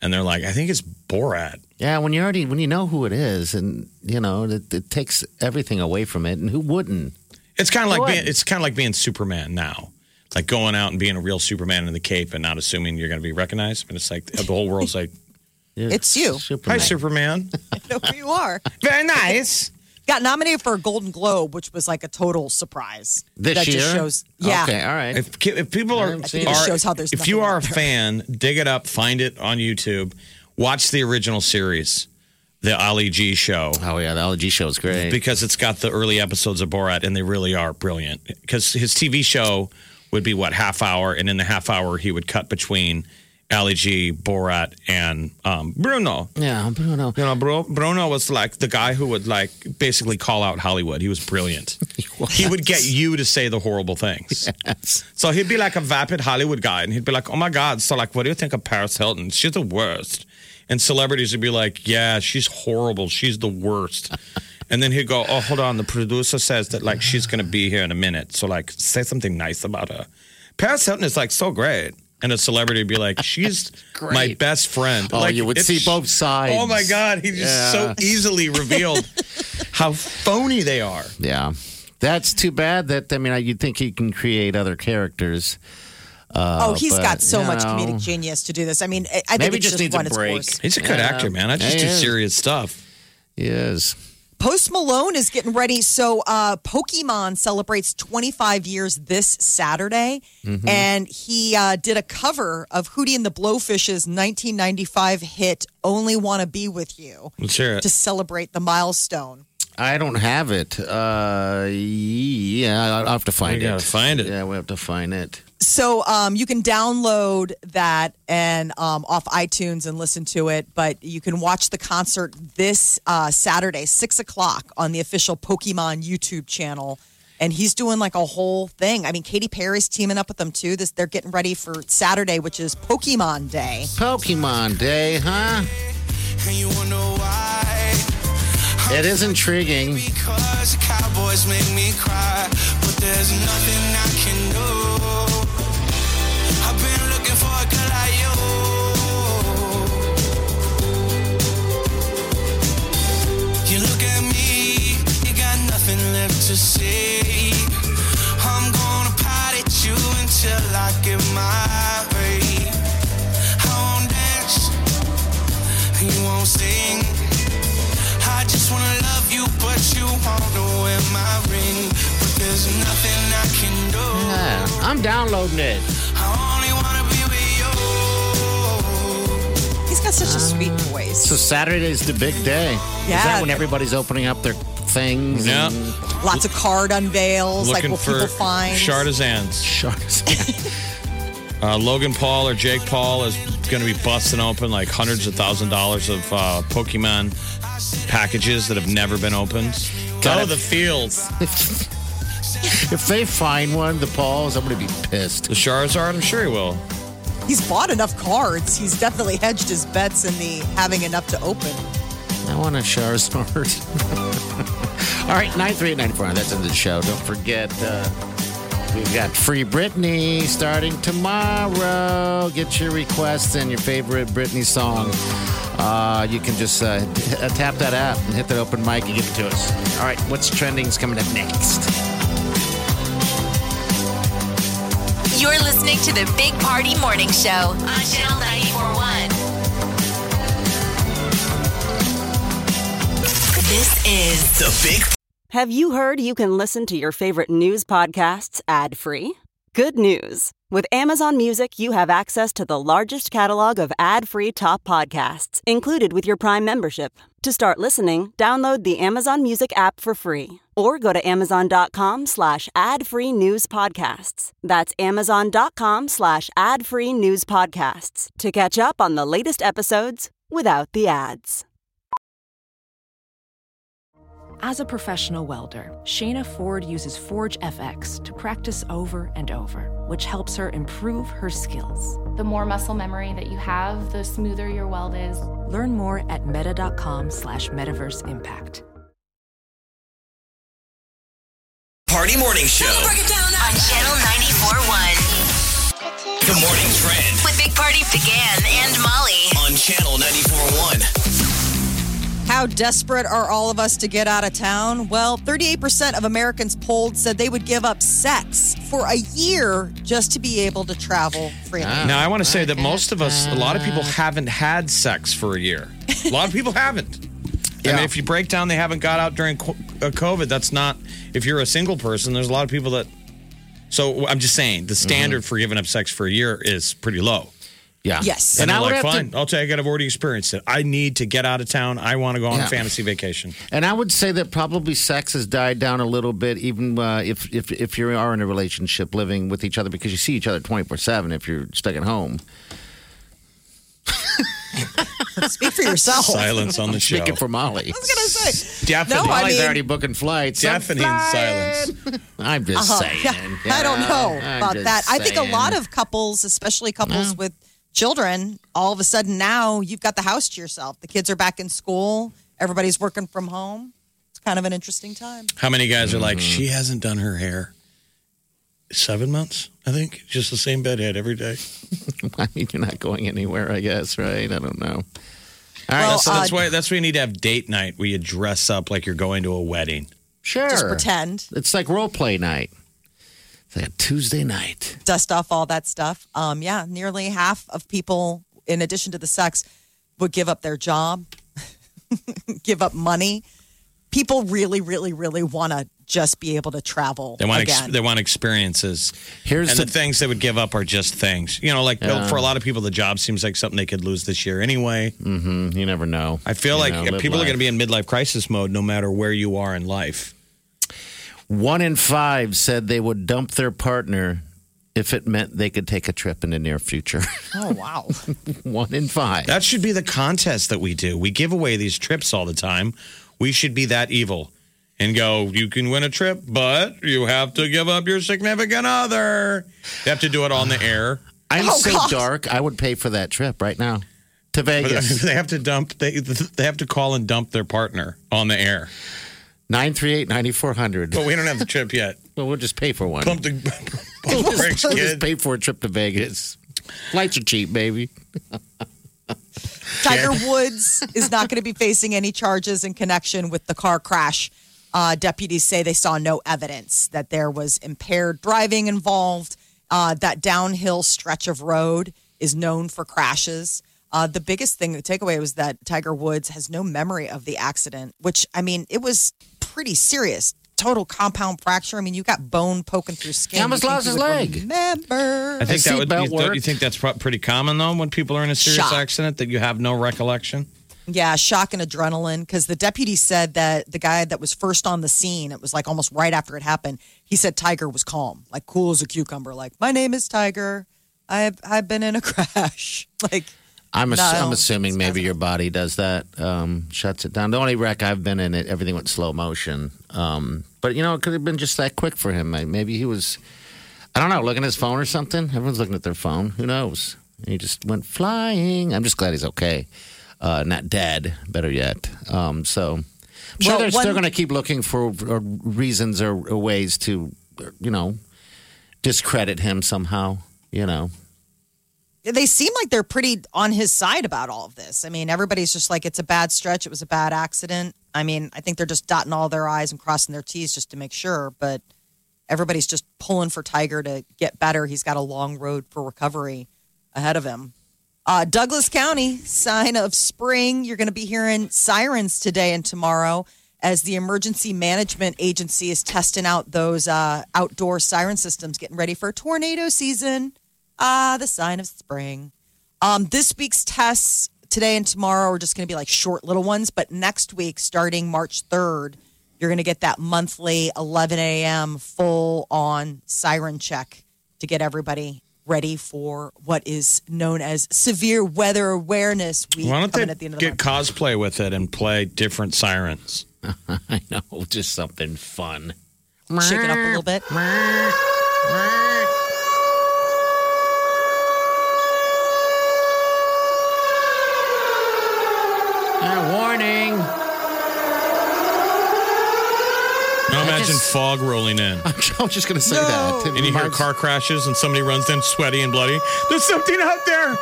and they're like, I think it's Borat. Yeah, when you already when you know who it is, and you know it, it takes everything away from it, and who wouldn't? It's kind of like being, it's kind of like being Superman now. It's like going out and being a real Superman in the cape and not assuming you're going to be recognized. But it's like the whole world's like, It's you. "Hi, Superman." I know who you are. Very nice. Got nominated for a Golden Globe, which was like a total surprise. This that year? just shows. Yeah. Okay, all right. If, if people are, I haven't seen it. It are- shows how there's if you nothing are a out fan, dig it up, find it on YouTube, watch the original series, the Ali G show. oh yeah, the Ali G show is great. because it's got the early episodes of Borat and they really are brilliant. Because his TV show would be what half hour, and in the half hour he would cut between Ali G, Borat, and um, Bruno. yeah, Bruno. You know, Bru- Bruno was like the guy who would like basically call out Hollywood. He was brilliant. He would get you to say the horrible things. So he'd be like a vapid Hollywood guy, and he'd be like, "Oh my God!" So like, what do you think of Paris Hilton? She's the worst. And celebrities would be like, "Yeah, she's horrible. She's the worst." And then he'd go, "Oh, hold on. The producer says that like she's gonna be here in a minute. So like, say something nice about her." Paris Hilton is like so great. And a celebrity would be like, "She's my best friend." Oh, like, you would see both sides. Oh my God, he just so easily revealed how phony they are. Yeah, that's too bad. That I mean, you'd think he can create other characters. Uh, Oh, he's but, got so you much know, comedic genius to do this. I mean, I I think Maybe it's just just needs a run break. He's a good Yeah. actor, man. I just He do is. serious stuff. He is. Post Malone is getting ready. So, uh, Pokemon celebrates 25 years this Saturday, Mm-hmm. and he uh, did a cover of Hootie and the Blowfish's 1995 hit "Only Want to Be with You" Let's hear it. to celebrate the milestone. I don't have it. Uh, yeah, I'll have to find We it. gotta find it. Yeah, we have to find it. So um, you can download that and um, off iTunes and listen to it, but you can watch the concert this uh, Saturday, six o'clock, on the official Pokemon YouTube channel. And he's doing like a whole thing. I mean, Katy Perry's teaming up with them too. This they're getting ready for Saturday, which is Pokemon Day. Pokemon Day, huh? And you wonder why? It is intriguing. Because cowboys make me cry, but there's nothing I can do. I'm gonna pout at you until I get my way. I won't dance, you won't sing. I just wanna love you, but you wanna wear my ring. But there's nothing I can do. Yeah, I'm downloading it. With. He's such a sweet voice. So Saturday's the big day. Is Yeah. that when everybody's opening up their things? Yeah. and Lots of card unveils. like Looking what for people find. Chartizans. sharks? Uh, Logan Paul or Jake Paul is going to be busting open like hundreds of thousand dollars of uh, Pokemon packages that have never been opened. Go it. the fields. if they find one, the Pauls, I'm going to be pissed. The Charizard, I'm sure he will. He's bought enough cards. He's definitely hedged his bets in the having enough to open. I want a Charizard. All right, 9394. That's in the show. Don't forget, uh, we've got Free Britney starting tomorrow. Get your requests and your favorite Britney song. Uh, you can just uh, tap that app and hit that open mic and give it to us. All right, what's trending is coming up next. Listening to the Big Party Morning Show on Channel 941. This is The Big Have you heard you can listen to your favorite news podcasts ad free? Good news! With Amazon Music, you have access to the largest catalog of ad free top podcasts included with your Prime membership. To start listening, download the Amazon Music app for free or go to amazon.com slash ad free news podcasts. That's amazon.com slash ad free news podcasts to catch up on the latest episodes without the ads. As a professional welder, Shayna Ford uses Forge FX to practice over and over, which helps her improve her skills. The more muscle memory that you have, the smoother your weld is. Learn more at meta.com slash metaverse impact. Party Morning Show. Break it down on Channel 94.1 The morning trend with Big Party began and Molly. on Channel 94.1. How desperate are all of us to get out of town? Well, 38% of Americans polled said they would give up sex for a year just to be able to travel freely. Now, I want to say that most of us, a lot of people haven't had sex for a year. A lot of people haven't. I mean, if you break down, they haven't got out during co- uh, COVID. That's not, if you're a single person, there's a lot of people that. So I'm just saying, the standard for giving up sex for a year is pretty low. Yeah. Yes. And, And I they're would like, have to- fine, I'll take it. I've already experienced it. I need to get out of town. I want to go on Yeah. a fantasy vacation. And I would say that probably sex has died down a little bit, even uh, if, if if you are in a relationship living with each other, because you see each other twenty four seven. If you're stuck at home, Speak for yourself. Silence on the show. speaking for Molly, I was going to say. Deafening, No, I Molly's mean- already booking flights. deafening I'm silence. I'm just Uh-huh. saying. Yeah, I don't know I'm about just that. I think a saying. lot of couples, especially couples with children, all of a sudden now you've got the house to yourself. The kids are back in school. Everybody's working from home. It's kind of an interesting time. How many guys are like, Mm-hmm. she hasn't done her hair? Seven months, I think. Just the same bedhead every day. I mean, you're not going anywhere, I guess, right? I don't know. All right, Well, so uh, That's why. That's why you need to have date night where you dress up like you're going to a wedding. sure. Just pretend, It's like role play night. It's like a Tuesday night. dust off all that stuff. Um, yeah, nearly half of people, in addition to the sex, would give up their job, give up money. People really, really, really want to just be able to travel They want ex- they want experiences. Here's and the the, things they would give up are just things. You know, like Yeah. for a lot of people, the job seems like something they could lose this year anyway. Mm, you never know. I feel You like know, live people are going to be in midlife crisis mode no matter where you are in life. One in five said they would dump their partner if it meant they could take a trip in the near future. oh wow! One in five. That should be the contest that we do. We give away these trips all the time. We should be that evil and go, you can win a trip, but you have to give up your significant other. You have to do it on the air. I'm Oh, so God. dark. I would pay for that trip right now to But Vegas. they have to dump. They they have to call and dump their partner on the air. Nine three eight ninety four hundred. But we don't have the trip yet. Well, we'll just pay for one. Pump the, pump the brakes, We'll just pay for a trip to Vegas. Flights are cheap, baby. Tiger Woods is not going to be facing any charges in connection with the car crash. Uh, deputies say they saw no evidence that there was impaired driving involved. Uh, that downhill stretch of road is known for crashes. Uh, the biggest thing, the takeaway was that Tiger Woods has no memory of the accident, which, I mean, it was pretty serious. Total compound fracture. I mean, you got bone poking through skin. He almost You lost his would leg. Remember. I think that would. seatbelt You, don't you think that's pro- pretty common though when people are in a serious Shock. accident that you have no recollection? Yeah, shock and adrenaline. Because the deputy said that the guy that was first on the scene, it was like almost right after it happened. He said Tiger was calm, like cool as a cucumber. Like, my name is Tiger. I've I've been in a crash. Like, I'm, ass- No, I'm assuming maybe your body does that, um, shuts it down. The only wreck I've been in, it everything went slow motion. Um, but you know, it could have been just that quick for him. Maybe he was, I don't know, looking at his phone or something. Everyone's looking at their phone. Who knows? And he just went flying. I'm just glad he's okay, uh, not dead. Better yet. Um, so, I'm sure Well, they're one- still going to keep looking for uh, reasons or, or ways to, you know, discredit him somehow. You know, they seem like they're pretty on his side about all of this. I mean, everybody's just like, it's a bad stretch. It was a bad accident. I mean, I think they're just dotting all their I's and crossing their T's just to make sure. But everybody's just pulling for Tiger to get better. He's got a long road for recovery ahead of him. Uh, Douglas County, sign of spring. You're going to be hearing sirens today and tomorrow as the emergency management agency is testing out those uh, outdoor siren systems, getting ready for tornado season. Ah, the sign of spring. Um, this week's tests today and tomorrow are just going to be like short little ones, but next week, starting March 3rd, you're going to get that monthly 11 a.m. full on siren check to get everybody ready for what is known as severe weather awareness week Why don't they at the end of the get month. cosplay with it and play different sirens? I know, just something fun. Shake it up a little bit. Uh, warning. Now imagine just- fog rolling in. I'm just going to say that. It And you hear reminds- car crashes and somebody runs in sweaty and bloody. There's something out there.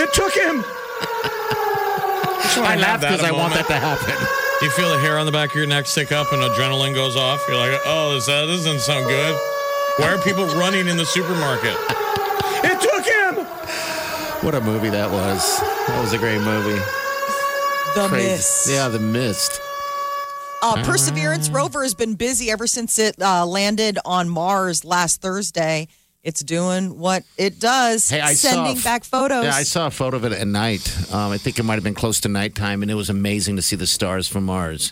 It took him. I laugh because I want that to happen. You feel the hair on the back of your neck stick up and adrenaline goes off. You're like, oh, this, uh, this doesn't sound good. Why are people running in the supermarket? It took him. What a movie that was. That was a great movie. The Crazy. Mist. Yeah, The Mist. Uh, Perseverance rover has been busy ever since it uh, landed on Mars last Thursday. It's doing what it does, Hey, I sending back photos. Yeah, I saw a photo of it at night. Um, I think it might have been close to nighttime, and it was amazing to see the stars from Mars.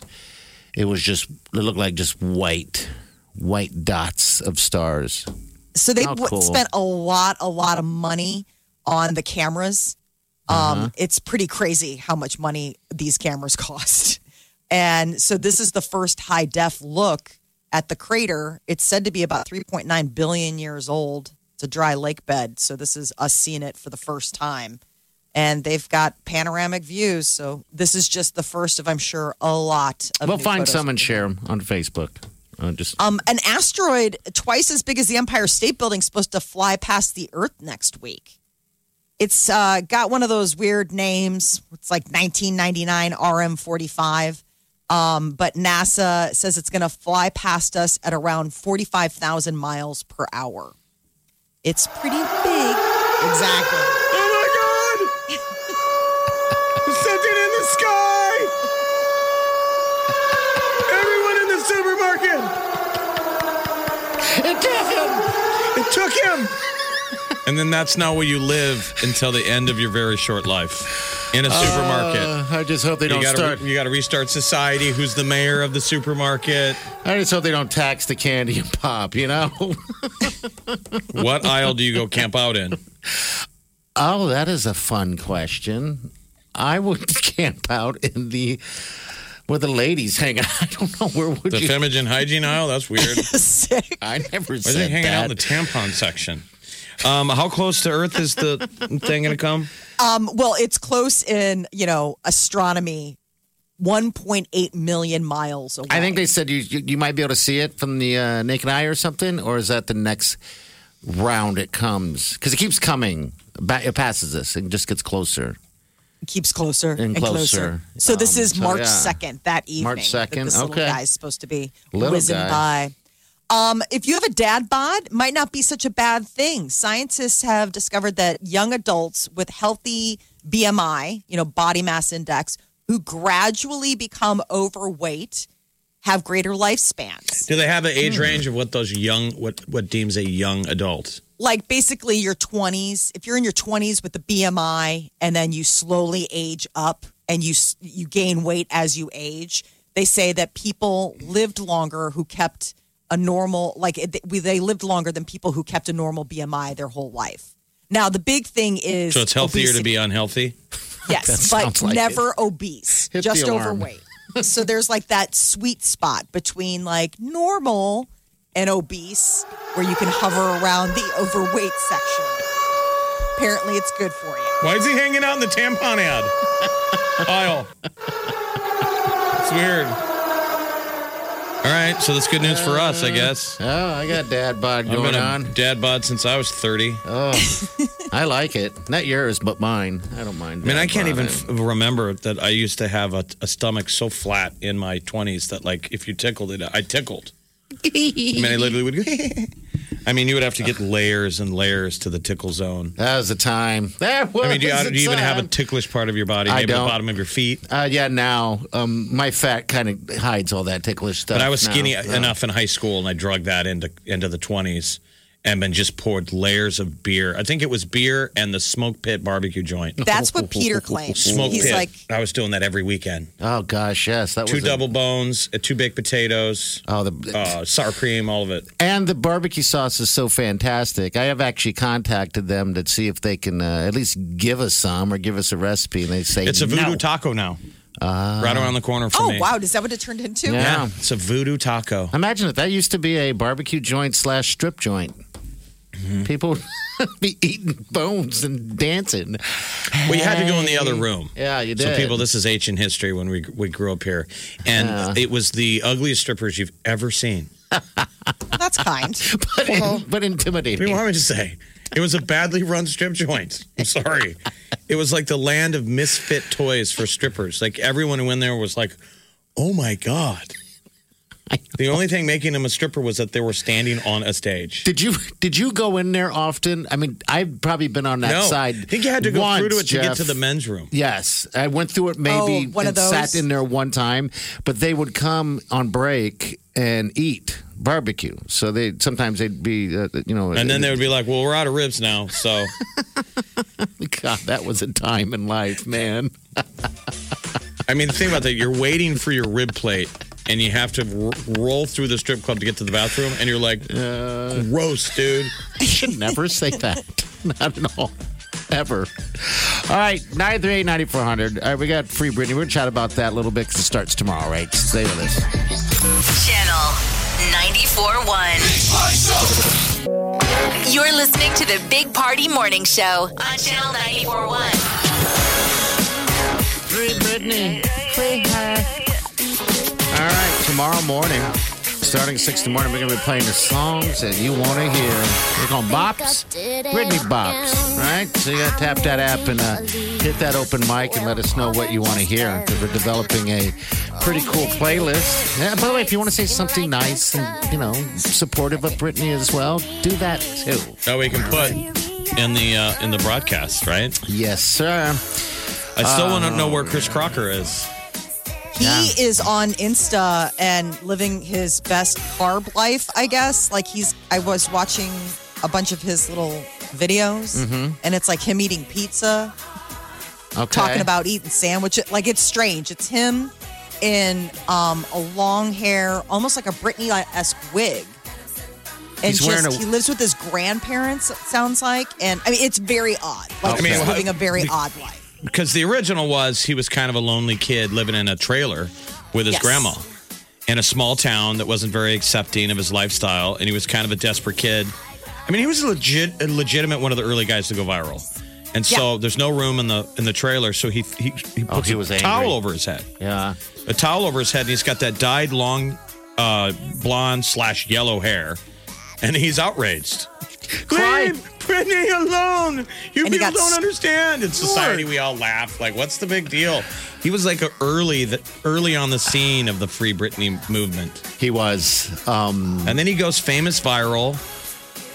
It was just, it looked like just white, white dots of stars. so they How w- cool. spent a lot, a lot of money on the cameras. Um, Uh-huh. It's pretty crazy how much money these cameras cost. And so this is the first high def look at the crater. It's said to be about 3.9 billion years old. It's a dry lake bed. So this is us seeing it for the first time. And they've got panoramic views. So this is just the first of, I'm sure, a lot of. We'll find some and share them on Facebook. Uh, just Um, an asteroid twice as big as the Empire State Building is supposed to fly past the Earth next week. It's uh, got one of those weird names. It's like 1999 RM45. Um, but NASA says it's going to fly past us at around 45,000 miles per hour. It's pretty big. Exactly. Oh my God! Something in the sky! Everyone in the supermarket! It took him! It took him! And then that's not where you live until the end of your very short life in a supermarket. Uh, I just hope they you don't gotta, start. You got to restart society. Who's the mayor of the supermarket? I just hope they don't tax the candy and pop. You know. What aisle do you go camp out in? Oh, that is a fun question. I would camp out in the where the ladies hang out. I don't know where would The you. feminine hygiene aisle? That's weird. Sick. I never Why are they said hanging that. out in the tampon section? Um, how close to Earth is the thing going to come? Um, well, it's close in, you know, astronomy, 1.8 million miles away. I think they said you, you you might be able to see it from the uh, naked eye or something, or is that the next round it comes? Because it keeps coming. It passes us and just gets closer. keeps closer and, And closer. closer. So this Um, is so, March yeah. 2nd, that evening. March that 2nd, This little okay. guy's supposed to be Little whizzing guy. by. Um, if you have a dad bod, might not be such a bad thing. Scientists have discovered that young adults with healthy BMI, you know, body mass index, who gradually become overweight have greater lifespans. Do they have an age range of what those young, what what deems a young adult? like basically your 20s if you're in your 20s with the bmi and then you slowly age up and you you gain weight as you age they say that people lived longer who kept a normal like it- we- they lived longer than people who kept a normal bmi their whole life now the big thing is So it's healthier to be unhealthy. yes but like never obese Hit just overweight so there's like that sweet spot between like normal and obese where you can hover around the overweight section. Apparently, it's good for you. Why is he hanging out in the tampon ad aisle? It's weird. All right, so that's good news for us, I uh, guess. Oh, I got dad bod I've going been a on. dad bod since I was 30. Oh, I like it. Not yours, but mine. I don't mind. I mean, I can't even f- remember that I used to have a, a stomach so flat in my 20s that, like, if you tickled it, I tickled. I mean, I literally would go. I mean, you would have to get layers and layers to the tickle zone. That was the time. That was I mean, do you, do you even have a ticklish part of your body? I Maybe don't. the bottom of your feet. Uh, yeah, now um, my fat kind of hides all that ticklish stuff. But I was skinny Yeah. enough in high school, and I drug that into into the twenties, and then just poured layers of beer. I think it was beer and the smoke pit barbecue joint. That's what Peter claims. Smoke He's pit. like, I was doing that every weekend. Oh gosh, yes, that Two was a- double bones, uh, two baked potatoes, Oh, the uh, sour cream, all of it. and the barbecue sauce is so fantastic. I have actually contacted them to see if they can uh, at least give us some or give us a recipe, and they say It's a voodoo no. taco now. Uh, right around the corner from Oh me. wow, is that what it turned into? Yeah. Yeah, it's a voodoo taco. Imagine if that used to be a barbecue joint slash strip joint. Mm-hmm. People be eating bones and dancing. We had to go in the other room. Yeah, you did. So people, this is ancient history when we we grew up here, and Yeah. it was the ugliest strippers you've ever seen. That's kind. but, in- but intimidating. What do you want me to say? It was a badly run strip joint. I'm sorry. It was like the land of misfit toys for strippers. Like everyone who went there was like, "Oh my god." The only thing making them a stripper was that they were standing on a stage. Did you did you go in there often? I mean, I've probably been on that no, side. I think you had to go once, through to it to get to the men's room. Yes, I went through it maybe Oh, one and of those? sat in there one time, but they would come on break and eat barbecue. So they sometimes they'd be, uh, you know, And then they would be like, "Well, we're out of ribs now." So God, that was a time in life, man. I mean, think about that. You're waiting for your rib plate, and you have to r- roll through the strip club to get to the bathroom, and you're like, "Gross, dude." You should never say that. Not at all. Ever. All right, 938 9400. All right, we got Free Britney. We're going to chat about that a little bit because it starts tomorrow, right? Stay with us. Channel 94.1. You're listening to the Big Party Morning Show on Channel 94.1. Free Britney. Free her. All right, tomorrow morning, starting at 6 in the morning, we're going to be playing the songs that you want to hear. We're going bops, Britney bops, right? So you got to tap that app and uh, hit that open mic and let us know what you want to hear because we're developing a pretty cool playlist. Yeah, by the way, if you want to say something nice and, you know, supportive of Britney as well, do that too. That we can put in the uh, in the broadcast, right? Yes, sir. I still want to know where Chris Crocker is. He is on Insta and living his best carb life, I guess. Like he's I was watching a bunch of his little videos Mhm. and it's like him eating pizza, Okay. talking about eating sandwiches. Like it's strange. It's him in um, a long hair, almost like a Britney esque wig. And He's just a- he lives with his grandparents, it sounds like. And I mean it's very odd. Like mean, he's living a very odd life. Because the original was he was kind of a lonely kid living in a trailer with his Yes. grandma in a small town that wasn't very accepting of his lifestyle, and he was kind of a desperate kid. I mean, he was a legit, a legitimate one of the early guys to go viral. And so there's no room in the in the trailer, so he he, he Oh, puts he a was towel over his head, Yeah. a towel over his head, and he's got that dyed long uh, blonde slash yellow hair, and he's outraged. Leave Britney alone. You And people don't understand. In society, we all laugh. Like, what's the big deal? He was like a early, the, early on the scene of the Free Britney movement, He was. Um, and then he goes famous viral.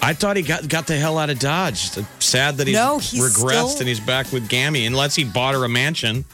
I thought he got got the hell out of Dodge. Sad that he's, No, he's regressed still- and he's back with Gammy, unless he bought her a mansion.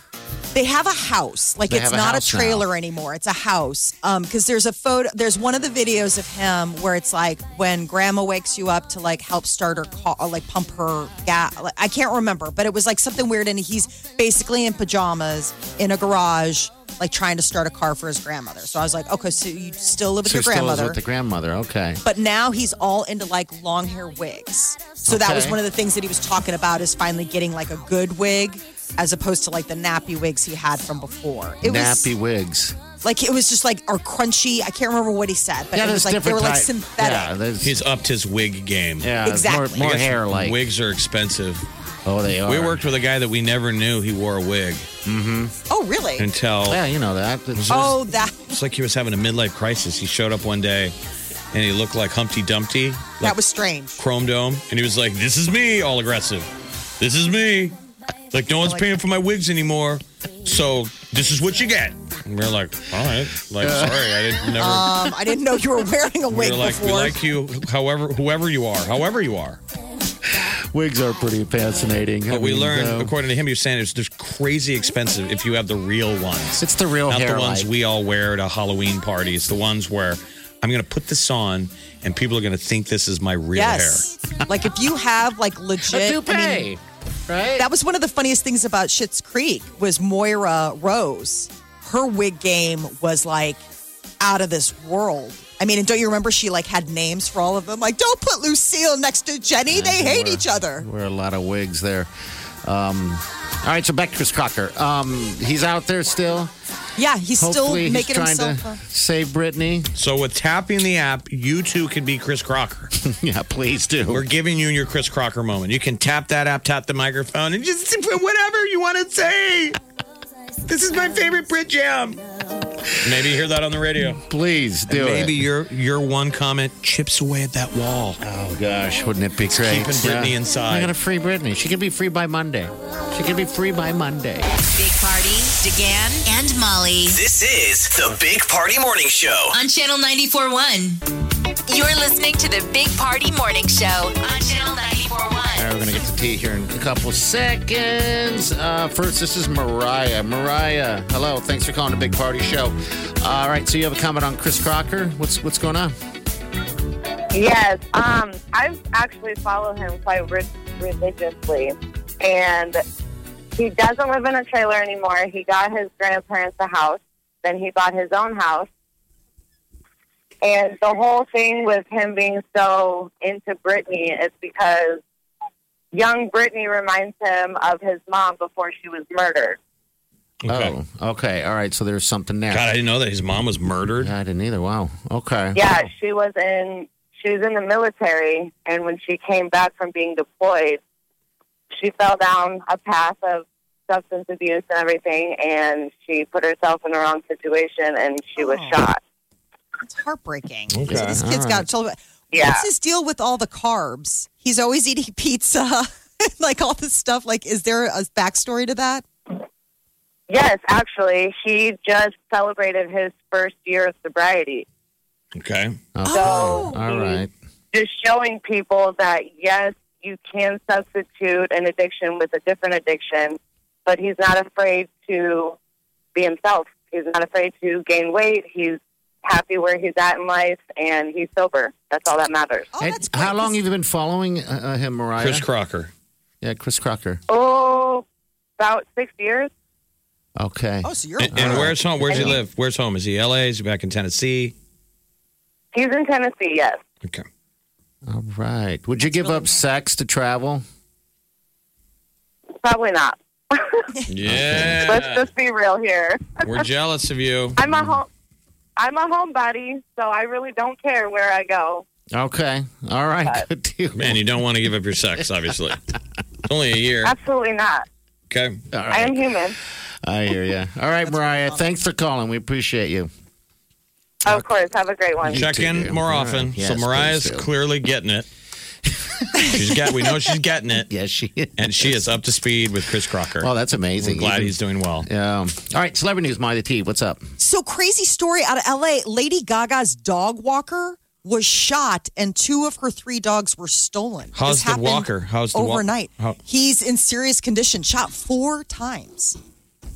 They have a house. Like They it's have a not a house now. trailer anymore. It's a house. Um, because there's a photo. There's one of the videos of him where it's like when Grandma wakes you up to like help start her car, like pump her gas. I can't remember, but it was like something weird, and he's basically in pajamas in a garage, like trying to start a car for his grandmother. So I was like, okay, so you still live with so your he still is grandmother. with the grandmother. Okay. But now he's all into like long hair wigs. So that was one of the things that he was talking about is finally getting like a good wig as opposed to like the nappy wigs he had from before. It Nappy was wigs. like it was just like or crunchy. I can't remember what he said, but yeah, it was like they different were like synthetic. Yeah, He's upped his wig game. yeah, Exactly. more, more hair like. wigs are expensive. Oh, they are. We worked with a guy that we never knew he wore a wig Mm-hmm. Oh, really? until Yeah, you know that. It's- oh, that It's like he was having a midlife crisis. He showed up one day and he looked like Humpty Dumpty, that was strange. Chrome Dome, and he was like, This is me, all aggressive. This is me. Like, no one's paying for my wigs anymore. So, this is what you get. And we are like, All right. Like, sorry, I didn't never. Um, I didn't know you were wearing a we wig were like, we before. like you, however, whoever you are, however you are. wigs are pretty fascinating. I But we mean, learned, uh, according to him, he was saying it's there's crazy expensive if you have the real ones. it's the real Not hair. the ones like. we all wear at a Halloween party. It's the ones where I'm going to put this on and people are going to think this is my real yes. like if you have like a legit. toupee, I mean, right? That was one of the funniest things about Schitt's Creek was Moira Rose. Her wig game was like out of this world. I mean, and don't you remember she like had names for all of them? Like, don't put Lucille next to Jenny. they hate wear- each other. Wear a lot of wigs there. Um, all right, so back to Chris Crocker. Um, he's out there still. Yeah, he's still Hopefully he's making trying himself. to save Britney. So with tapping the app, you too can be Chris Crocker. yeah, please do. We're giving you your Chris Crocker moment. You can tap that app, tap the microphone, and just whatever you want to say. This is my favorite Brit Jam. Maybe you hear that on the radio. Please do And maybe it. your your one comment chips away at that wall. Oh gosh, wouldn't it be great? keeping Britney inside. I got to free Britney. She can be free by Monday. She can be free by Monday. Big Party, DeGan, and Molly This is the Big Party Morning Show. on Channel 94.1. You're listening to the Big Party Morning Show on Channel 94.1. All right, we're gonna get to tea here in a couple seconds. Uh, first, this is Mariah. Mariah, hello. Thanks for calling the Big Party Show. All right, so you have a comment on Chris Crocker? What's what's going on? Yes, um, I actually follow him quite re- religiously, and he doesn't live in a trailer anymore. He got his grandparents a house, then he bought his own house, and the whole thing with him being so into Britney is because young Britney reminds him of his mom before she was murdered. Oh, okay. All right, so there's something there. God, I didn't know that his mom was murdered. Yeah, I didn't either. Wow. Okay. Yeah, she was in she was in the military, and when she came back from being deployed, she fell down a path of substance abuse and everything, and she put herself in the wrong situation, and she was Oh. shot. It's heartbreaking. Okay, So this kid's right. got children. Yeah. What's his deal with all the carbs? He's always eating pizza, like all this stuff. Like, is there a backstory to that? Yes, actually, he just celebrated his first year of sobriety. Okay. Okay. Oh. All right. just showing people that yes, you can substitute an addiction with a different addiction, but he's not afraid to be himself. He's not afraid to gain weight. He's happy where he's at in life, and he's sober. That's all that matters. Oh, that's great. how long have you been following uh, uh, him, Mariah? Chris Crocker. yeah, Chris Crocker. Oh, about six years. Okay. Oh, so you're. And, and where's home? Where's he live? Where's home? Is he LA? Is he back in Tennessee? He's in Tennessee. Yes. Okay. All right. Would you give up sex to travel? Probably not. Yeah. Let's just be real here. We're jealous of you. I'm a home. I'm a homebody, so I really don't care where I go. Okay. All right. Good deal. Man, you don't want to give up your sex, obviously. It's only a year. Absolutely not. Okay. All I am human. I hear you. All right, Mariah. Thanks for calling. We appreciate you. Of course. Have a great one. Check too, in more All often. right. so Mariah's clearly getting it. She's got. We know she's getting it, Yes, she is. and she is up to speed with Chris Crocker. Oh, that's amazing. We're glad Even- he's doing well. Yeah. All right, celebrity news, Molly T. What's up? So crazy story out of LA. Lady Gaga's dog walker was shot, and two of her three dogs were stolen. How's This the happened walker? How's the wa- overnight? how- He's in serious condition. Shot four times.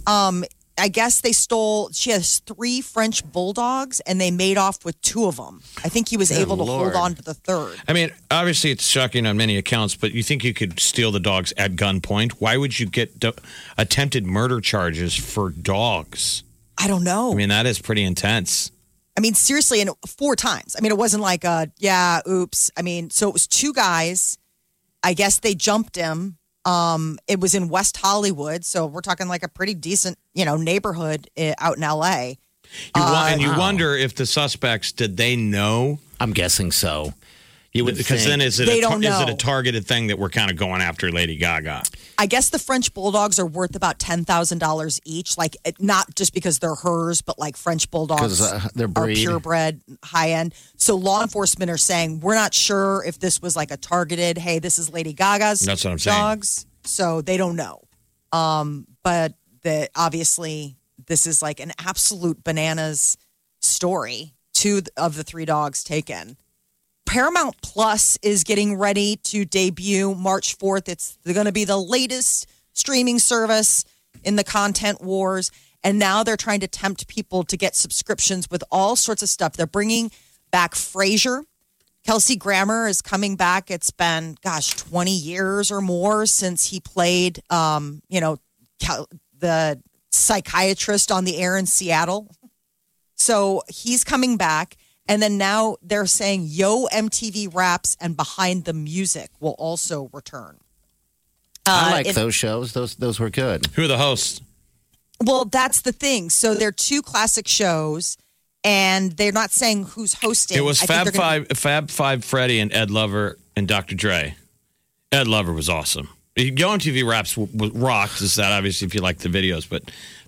Um, I guess they stole. She has three French bulldogs, and they made off with two of them. I think he was Good able to Lord. hold on to the third. I mean, obviously, it's shocking on many accounts, but you think you could steal the dogs at gunpoint? Why would you get do- attempted murder charges for dogs? I don't know. I mean, that is pretty intense. I mean, seriously, and four times. I mean, it wasn't like a yeah, oops. I mean, so it was two guys. I guess they jumped him. Um, it was in West Hollywood, so we're talking like a pretty decent, you know, neighborhood uh, out in LA. You wa- and you wow. wonder if the suspects did they know? I'm guessing so. You would Because then is it They a don't is it know. a targeted thing that we're kind of going after Lady Gaga? I guess the French bulldogs are worth about ten thousand dollars each. Like, it- not just because they're hers, but like French bulldogs 'Cause, uh, their are breed. purebred, high end. So law enforcement are saying we're not sure if this was like a targeted. Hey, this is Lady Gaga's That's what I'm saying. dogs. So they don't know. Um, but the obviously this is like an absolute bananas story. Two of the three dogs taken. Paramount Plus is getting ready to debut March 4th. It's going to be the latest streaming service in the content wars. And now they're trying to tempt people to get subscriptions with all sorts of stuff. They're bringing back Frasier. Kelsey Grammer is coming back. It's been, gosh, 20 years or more since he played, um, you know, the psychiatrist on the air in Seattle. So he's coming back. And then now they're saying Yo MTV Raps and Behind the Music will also return. I Uh, like it- those shows. Those those were good. Who are the hosts? Well, that's the thing. So they're two classic shows, and they're not saying who's hosting. It was I think Fab they're gonna- Five, Fab Five, Freddie, and Ed Lover and Dr. Dre. Ed Lover was awesome. Yo MTV Raps w- w- rocked. Is that obviously if you like the videos, but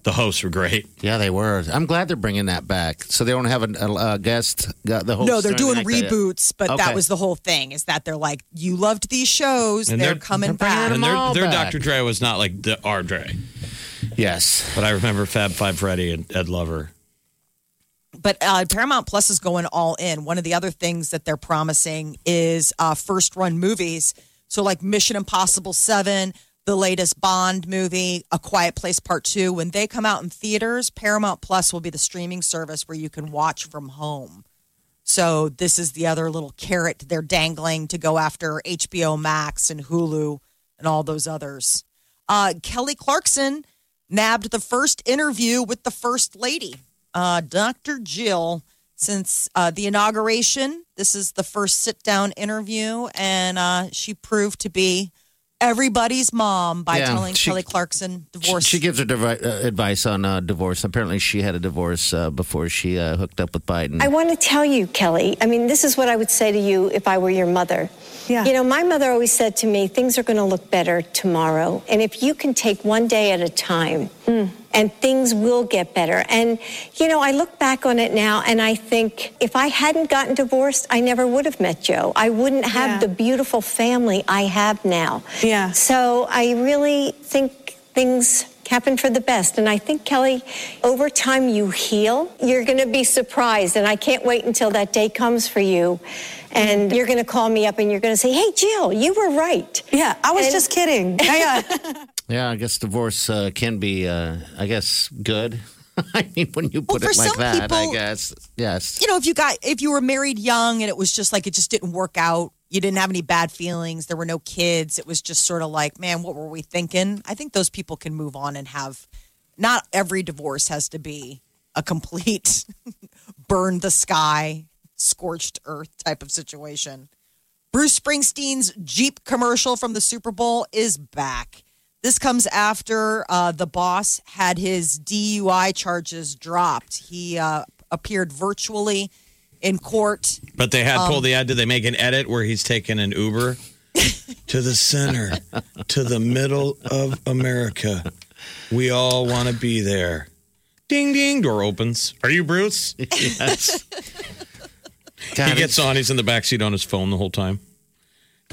the hosts were great. Yeah, they were. I'm glad they're bringing that back. So they don't have a, a, a guest. The whole. No, they're doing reboots, but Okay. that was the whole thing. Is that they're like, you loved these shows, And they're, they're- coming they're back. And their, all their back. Dr. Dre was not like the our Dre, Yes. but I remember Fab Five, Freddie, and Ed Lover. But uh, Paramount Plus is going all in. One of the other things that they're promising is uh, first run movies. So, like Mission Impossible 7, the latest Bond movie, A Quiet Place Part 2. When they come out in theaters, Paramount Plus will be the streaming service where you can watch from home. So, this is the other little carrot they're dangling to go after HBO Max and Hulu and all those others. Uh, Kelly Clarkson nabbed the first interview with the First Lady, uh, Dr. Jill. Since uh, the inauguration, this is the first sit down interview, and uh, she proved to be everybody's mom by Yeah, telling she- Kelly Clarkson divorce. she gives her devi- uh, advice on uh, divorce. Apparently, she had a divorce uh, before she uh, hooked up with Biden. I want to tell you, Kelly, I mean, this is what I would say to you if I were your mother. Yeah. You know, my mother always said to me, things are going to look better tomorrow. And if you can take one day at a time, and things will get better. And, you know, I look back on it now and I think if I hadn't gotten divorced, I never would have met Joe. I wouldn't have Yeah. the beautiful family I have now. Yeah. So I really think things happen for the best. And I think, Kelly, over time you heal, you're going to be surprised. And I can't wait until that day comes for you. And you're going to call me up and you're going to say, hey, Jill, you were right. Yeah, I was And- just kidding. Yeah. I guess divorce uh, can be, uh, I guess, good. I mean, when you put for it like that, I guess. Yes. you know, if you got if you were married young and it was just like it just didn't work out, you didn't have any bad feelings, there were no kids, it was just sort of like, man, what were we thinking? I think those people can move on and have not every divorce has to be a complete burn the sky, scorched earth type of situation. Bruce Springsteen's Jeep commercial from the Super Bowl is back. This comes after uh, the boss had his DUI charges dropped. He uh, appeared virtually in court. But they had Um, pulled the ad. Did they make an edit where he's taking an Uber to the center, to the middle of America? We all want to be there. Ding ding, door opens. Are you Bruce? yes. he gets on. He's in the back seat on his phone the whole time.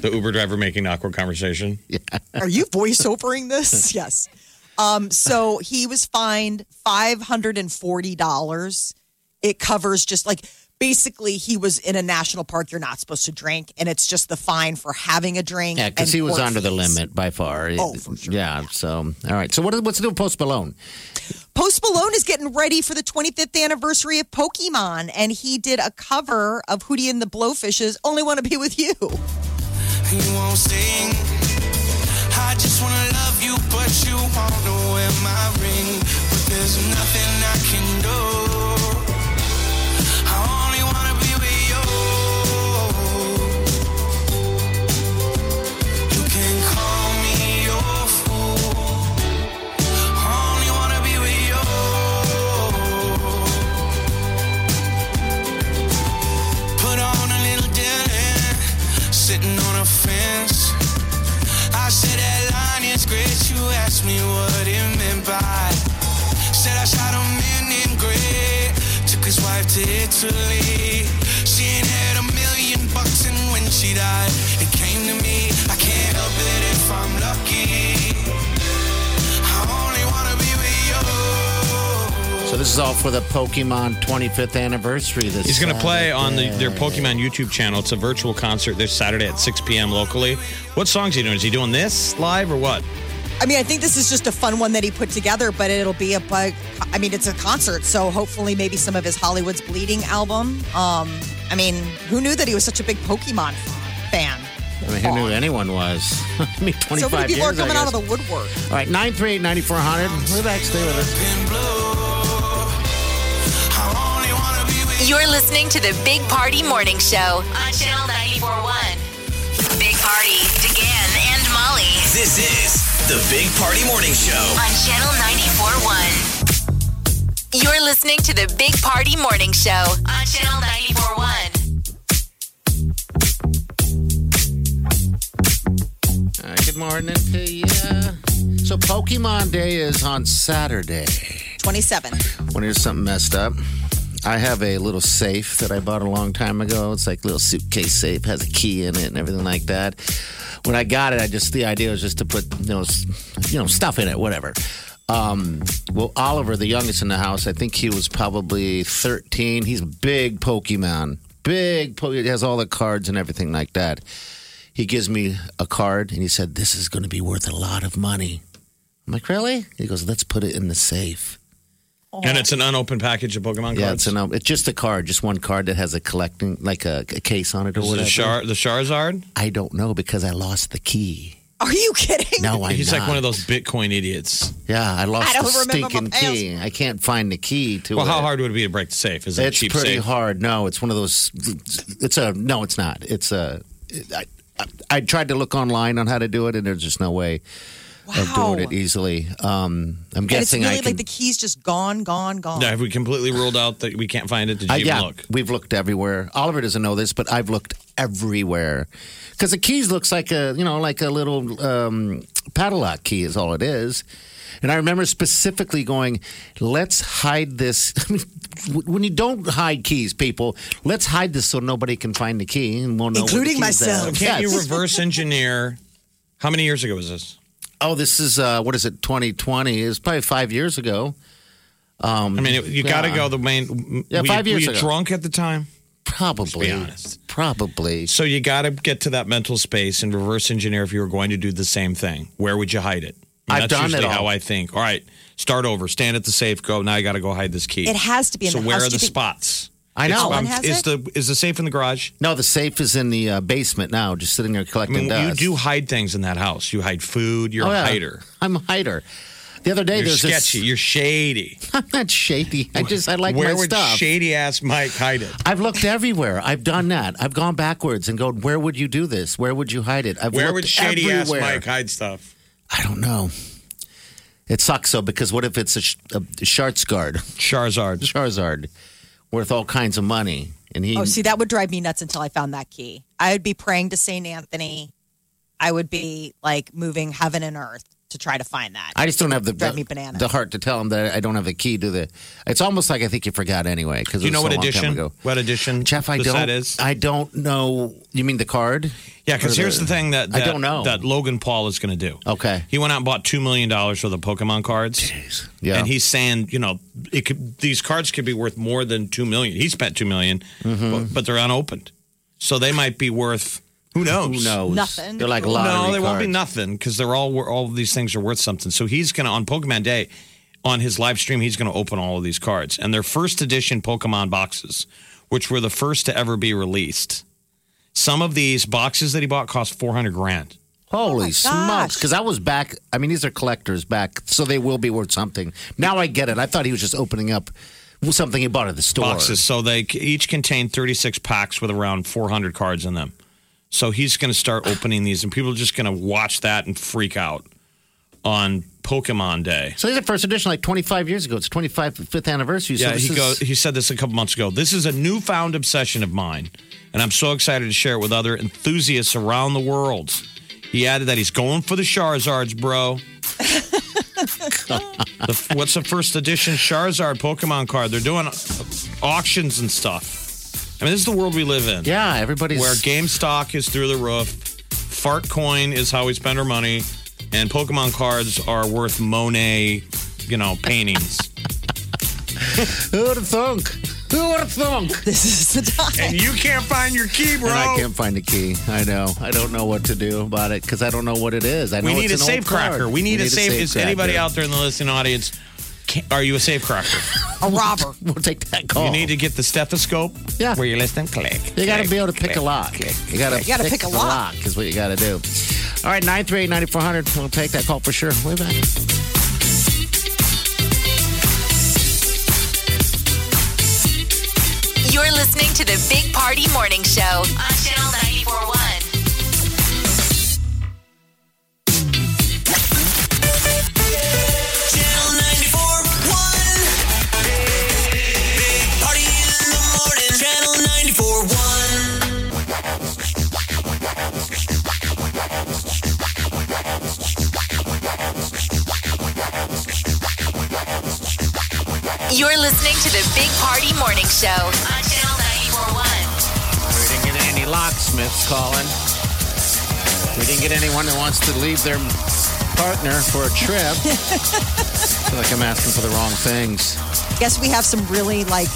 The Uber driver making awkward conversation. Yeah. Are you voiceovering this? yes. Um, so he was fined five hundred and forty dollars. It covers just like basically he was in a national park. You're not supposed to drink, and it's just the fine for having a drink. Yeah, because he was court under the limit by far. Oh, for sure. Yeah. So, all right. So, what, what's the deal with Post Malone? Post Malone is getting ready for the 25th anniversary of Pokemon, and he did a cover of Hootie and the Blowfishes "Only Want to Be with You." You won't sing. I just wanna love you, but you wanna wear my ring. But there's nothing I can Italy. She ain't had a million bucks, and when she died, it came to me. I can't help it if I'm lucky. I only wanna be with you. So, this is all for the Pokemon 25th anniversary. This He's going to play on the, their Pokemon YouTube channel. It's a virtual concert this Saturday at 6 p.m. locally. What songs he doing? Is he doing this live or what? I mean, I think this is just a fun one that he put together, but it'll be a bug. I mean, it's a concert, so hopefully, maybe some of his Hollywood's Bleeding album. Um, I mean, who knew that he was such a big Pokemon fan? I mean, who knew anyone was? I mean, 25 So many people years, are coming out of the woodwork. All right, 938 9400. We're back. Stay with us. You're listening to the Big Party Morning Show on Channel 941. Big Party, DeGan and Molly This is the Big Party Morning Show. on Channel 94.1. You're listening to the Big Party Morning Show on Channel 94.1. All uh, right, good morning to you. So, Pokemon Day is on Saturday. 27. When here's something messed up. I have a little safe that I bought a long time ago. It's like a little suitcase safe, has a key in it and everything like that. When I got it, I just the idea was just to put you know you know stuff in it, whatever. Um, well, Oliver, the youngest in the house, I think he was probably 13. He's a big Pokemon, big. Po- he has all the cards and everything like that. He gives me a card and he said, "This is going to be worth a lot of money." I'm like, "Really?" He goes, "Let's put it in the safe." And it's an unopened package of Pokemon Yeah, it's an it's just a card, just one card that has a collecting like a, a case on it or Is it whatever. the, Char- the Charizard? I don't know because I lost the key. Are you kidding? No, I'm He's not. like one of those Bitcoin idiots. Yeah, I lost I don't the remember stinking my key. I can't find the key to it. Well, it. how hard would it be to break the safe? Is it a It's cheap pretty safe? hard. No, it's one of those. It's a no. It's not. It's a. I, I, I tried to look online on how to do it, and there's just no way of Wow. doing it easily. Um, I'm And it's guessing really I can. like the key's just gone, gone, gone. Yeah, have we completely ruled out that we can't find it? Did you I, even yeah, look? we've looked everywhere. Oliver doesn't know this, but I've looked everywhere because the keys looks like a you know like a little um, padlock key is all it is. And I remember specifically going, "Let's hide this." I mean, when you don't hide keys, people, let's hide this so nobody can find the key and we'll know. where the Including myself. at. Can't you reverse engineer? How many years ago was this? Oh, this is uh, what is it? 2020 is probably five years ago. Um, I mean, it, you got to go the main. Yeah, were five you, years were you ago. drunk at the time? Probably. be honest. Probably. So you got to get to that mental space and reverse engineer if you were going to do the same thing. Where would you hide it? I mean, I've that's done it usually how. I think. All right, start over. Stand at the safe. Go. Now you got to go hide this key. It has to be in so the where house. are Do you the think- spots? I know. It's- Colin um, has is it? the is the safe in the garage? No, the safe is in the uh, basement now, just sitting there I collecting mean, you dust. do hide things in that house. You hide food. You're Oh, a yeah. hider. I'm a hider. The other day, You're there's sketchy. this. You're shady. I'm not shady. I just I like Where my would stuff. shady ass Mike hide it? I've looked everywhere. I've done that. I've gone backwards and go, where would you do this? Where would you hide it? I've Where looked would shady ass. Mike hide stuff? I don't know. It sucks though because what if it's a, sh- a Charizard? Charizard. Charizard, worth all kinds of money, and he. Oh, see, that would drive me nuts until I found that key. I would be praying to St. Anthony. I would be like moving heaven and earth to try to find that. I just don't have the Drive the, me bananas. the heart to tell him that I don't have the key to the. It's almost like I think you forgot anyway. Because you know what edition? edition? What edition? Jeff, I don't. That is. I don't know. You mean the card? Yeah, because here's the thing that, that I don't know. that Logan Paul is going to do. Okay. He went out and bought two million dollars for the Pokemon cards, Yeah. and he's saying, you know, it could these cards could be worth more than two million. He spent two million, Mm-hmm. but, but they're unopened, so they might be worth who knows? Who knows? Nothing. They're like lottery No, they won't be nothing because they're all all of these things are worth something. So he's gonna on Pokemon Day, on his live stream, he's gonna open all of these cards and they're first edition Pokemon boxes, which were the first to ever be released. Some of these boxes that he bought cost four hundred grand. Holy oh gosh. smokes! Because I was back. I mean, these are collectors back, so they will be worth something. Now I get it. I thought he was just opening up something he bought at the store. boxes. So they each contain 36 packs with around 400 cards in them. So he's going to start opening these, and people are just going to watch that and freak out on Pokemon Day. So these are first edition, like 25 years ago. It's 25th anniversary. So Yeah, this he is- goes. He said this a couple months ago. This is a newfound obsession of mine, and I'm so excited to share it with other enthusiasts around the world. He added that he's going for the Charizards, bro. the, what's the first edition Charizard Pokemon card? They're doing auctions and stuff. I mean, this is the world we live in. Yeah, everybody's. where GameStop is through the roof, fart coin is how we spend our money, and Pokemon cards are worth Monet, you know, paintings. Who would have thunk? Who would have thunk? This is the time. and you can't find your key, bro. And I can't find the key. I know. I don't know what to do about it because I don't know what it is. I know we need a it's an safe old card. cracker. We need, a safe. Is cracker. anybody out there in the listening audience? Can, are you a safe cracker? A robber. We'll take that call. You need to get the stethoscope. Yeah. Where you're listening. click. You got to be able to pick click, a lock. click. You got to You gotta pick a the lock. is what you got to do. All right, 938 9400. We'll take that call for sure. Way back. You're listening to the Big Party Morning Show on Channel 941. You're listening to the Big Party Morning Show on Channel 941. We didn't get any locksmiths calling. We didn't get anyone that wants to leave their partner for a trip. I feel like I'm asking for the wrong things. Guess we have some really like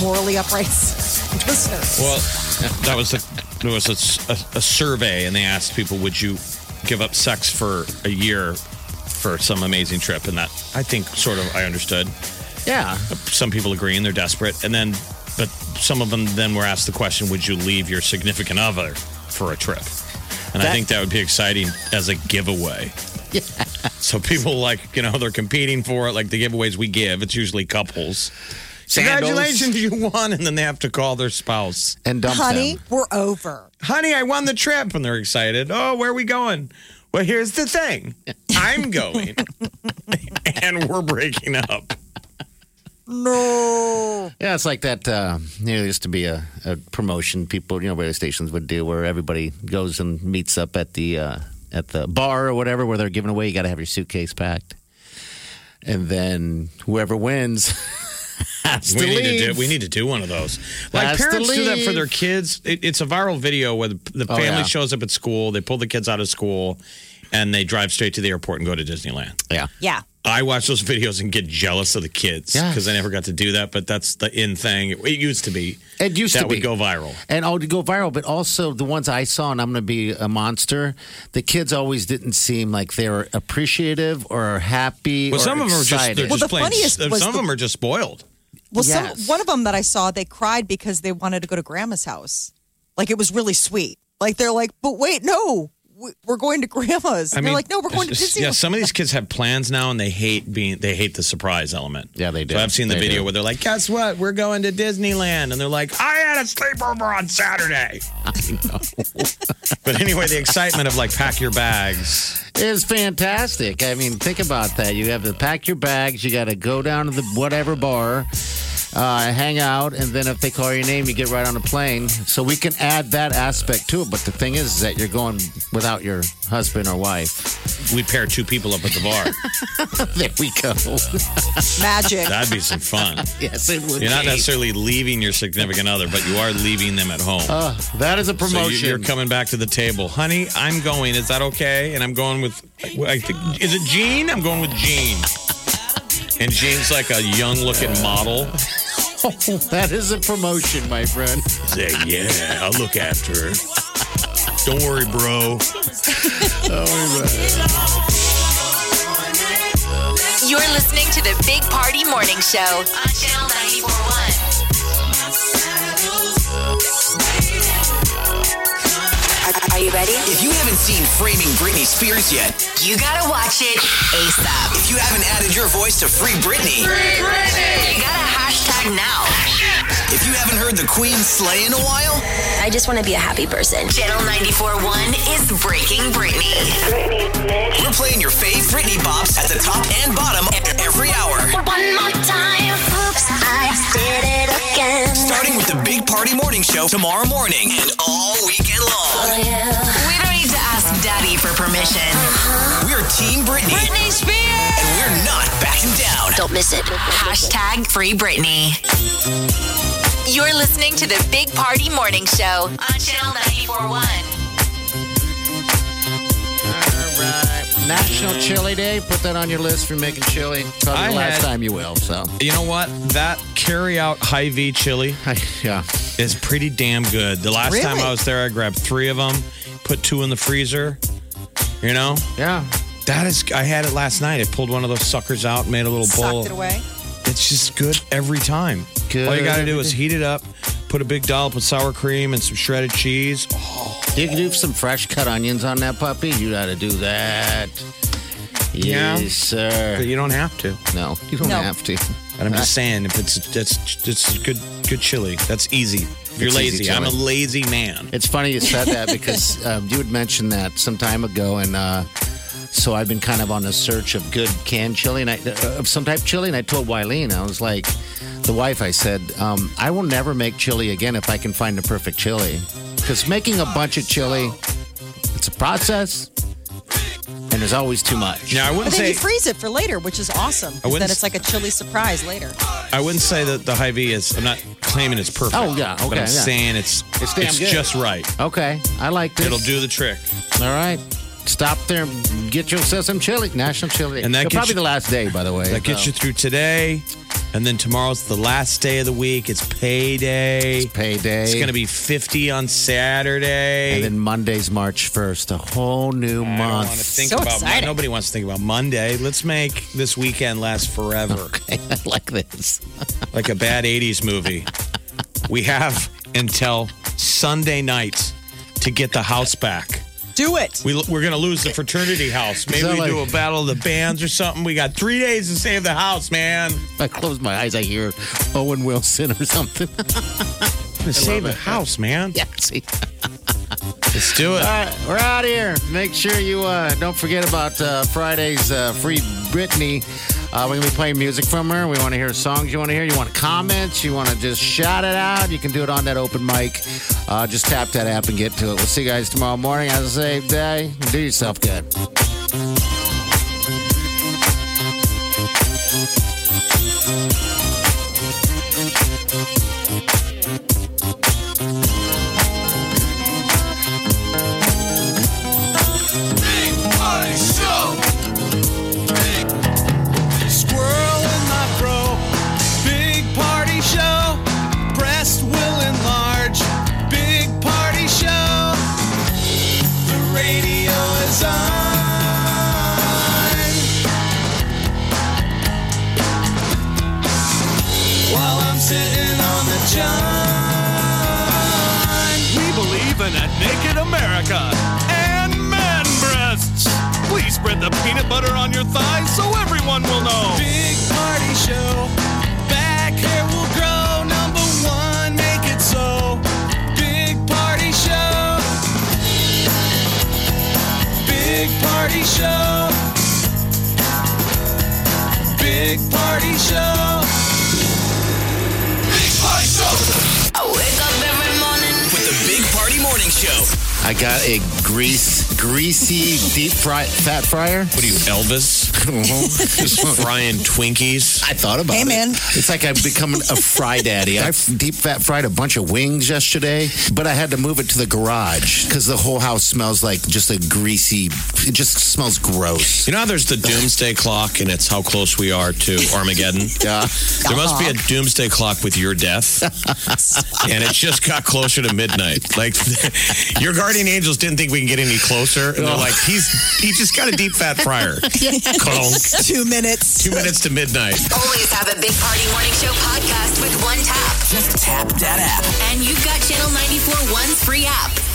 morally upright listeners. Well, that was a there was a, a, a survey, and they asked people, "Would you give up sex for a year for some amazing trip?" And that I think sort of I understood. Yeah. Some people agree and they're desperate, and then but some of them then were asked the question, "Would you leave your significant other for a trip?" And I think that would be exciting as a giveaway. Yeah. So people like you know they're competing for it, like the giveaways we give. It's usually couples. Sandals. Congratulations, you won, and then they have to call their spouse. And dump Honey, them. we're over. honey, I won the trip. And they're excited. Oh, where are we going? Well, here's the thing I'm going, and we're breaking up. No. Yeah, it's like that. Uh, you know, there used to be a, a promotion people, you know, radio stations would do where everybody goes and meets up at the uh, at the bar or whatever, where they're giving away. You got to have your suitcase packed, and then whoever wins has We to need leave. to do. We need to do one of those. Like Has parents do that for their kids. It, it's a viral video where the, the Oh, family yeah. shows up at school. They pull the kids out of school, and they drive straight to the airport and go to Disneyland. yeah, Yeah. I watch those videos and get jealous of the kids Yes. because I never got to do that. But that's the in thing. It used to be. It used that to be. That would go viral. And oh, to go viral, but also the ones I saw, and I'm going to be a monster. The kids always didn't seem like they were appreciative or happy. Well, or some of them are just excited. they're Well, just the plain. funniest Some was of the- them are just spoiled. Well, Yes. some one of them that I saw, they cried because they wanted to go to grandma's house. Like it was really sweet. Like they're like, but wait, no, we- we're going to grandma's. And they're like, no, we're going to it's- Disneyland. Yeah, some of these kids have plans now, and they hate being they hate the surprise element. Yeah, they do. So I've seen the They video do. where they're like, "Guess what? We're going to Disneyland," and they're like, "I had a sleepover on Saturday." but anyway, the excitement of like pack your bags. is fantastic. I mean, think about that. You have to pack your bags. You got to go down to the whatever bar, uh, hang out, and then if they call your name, you get right on a plane. So we can add that aspect to it. But the thing is, is that you're going without your husband or wife. We pair two people up at the bar. there we go. Magic. That'd be some fun. yes, it would. You're not be. necessarily leaving your significant other, but you are leaving them at home. Uh, that is a promotion. you- you're coming back to the table, honey. I'm going. Is that okay? And I'm going with. I think is it Jean? I'm going with Jean. And Jean's like a young-looking model. Oh, that is a promotion, my friend. Say, yeah, I'll look after her. Don't worry, bro. You're listening to the Big Party Morning Show on Channel 941. Are you ready? If you haven't seen Framing Britney Spears yet, You gotta watch it ASAP. if you haven't added your voice to Free Britney, You gotta hashtag now. if you haven't heard the Queen slay in a while, I just want to be a happy person. Channel 941 is Breaking Britney. we're playing your fave Britney bops at the top and bottom every hour. One more time. Oops, I did it again. Starting with the Big Party Morning Show tomorrow morning and all weekend long. We don't need to ask Daddy for permission. Uh-huh. We're Team Britney, Britney Spears! and we're not backing down. Don't miss it. Hashtag Free Britney. You're listening to the Big Party Morning Show on Channel 941. All right. National Chili Day. Put that on your list for making chili. Probably I the last had- time you will. So, You know what? That carry-out Hy-Vee chili yeah. is pretty damn good. The last time Really? I was there, I grabbed three of them, put two in the freezer. You know, Yeah. that is. I had it last night. I pulled one of those suckers out, made a little bowl. Sucked it away. It's just good every time. Good All you got to do is heat it up, put a big dollop of sour cream and some shredded cheese. You can do some fresh cut onions on that puppy. You got to do that. Yeah. Yes, sir. But you don't have to. No, you don't No. have to. But I'm just saying, if it's that's it's good good chili. That's easy. If you're It's lazy, I'm a lazy man. It's funny you said that because um, you had mentioned that some time ago, and uh, so I've been kind of on a search of good canned chili, and I, uh, of some type of chili. And I told Wileen, I was like, the wife, I said, um, I will never make chili again if I can find the perfect chili, because making a bunch of chili, it's a process, and there's always too much. Now I wouldn't But then say you freeze it for later, which is awesome. 'cause wouldn't Then s- it's like a chili surprise later. I wouldn't say that the Hy-Vee is. I'm not claiming it's perfect. Oh, yeah, But okay, I'm yeah. saying it's It's damn good. just right. Okay, I like this. It'll do the trick. All right. Stop there. and Get yourself some chili. National Chili. And that It'll gets probably you- the last day, by the way. That gets so. you through today, and then tomorrow's the last day of the week. It's payday. It's payday. It's going to be 50 on Saturday. And then Monday's March 1st, a whole new I don't month. want to think So about exciting. Nobody wants to think about Monday. Let's make this weekend last forever, Okay, I like this. like a bad 80s movie. We have until Sunday night to get the house back. Do it. We, we're going to lose the fraternity house. Maybe we like- do a battle of the bands or something. We got three days to save the house, man. I close my eyes, I hear Owen Wilson or something. To save the house, man. yeah, see. Let's do it. All right, we're out of here. Make sure you uh, don't forget about uh, Friday's uh, Free Britney. Uh, we're going to be playing music from her. We want to hear songs you want to hear. You want comments. You want to just shout it out. You can do it on that open mic. Uh, just tap that app and get to it. We'll see you guys tomorrow morning. Have a safe day. Do yourself good. Fry, fat fryer. What are you, Elvis? Just frying Twinkies. I thought about Hey, it. man. It's like I've become a fry daddy. I deep fat fried a bunch of wings yesterday, but I had to move it to the garage because the whole house smells like just a greasy. It just smells gross. You know how there's the doomsday clock and it's how close we are to Armageddon? Yeah. There must be a doomsday clock with your death. and it just got closer to midnight. Like your guardian angels didn't think we can get any closer. And they're like, he's he just got a deep fat fryer. Conk. Two minutes. Two minutes to midnight. Always have a Big Party Morning Show podcast with one tap. Just tap that app. And you've got Channel 94 One's free app.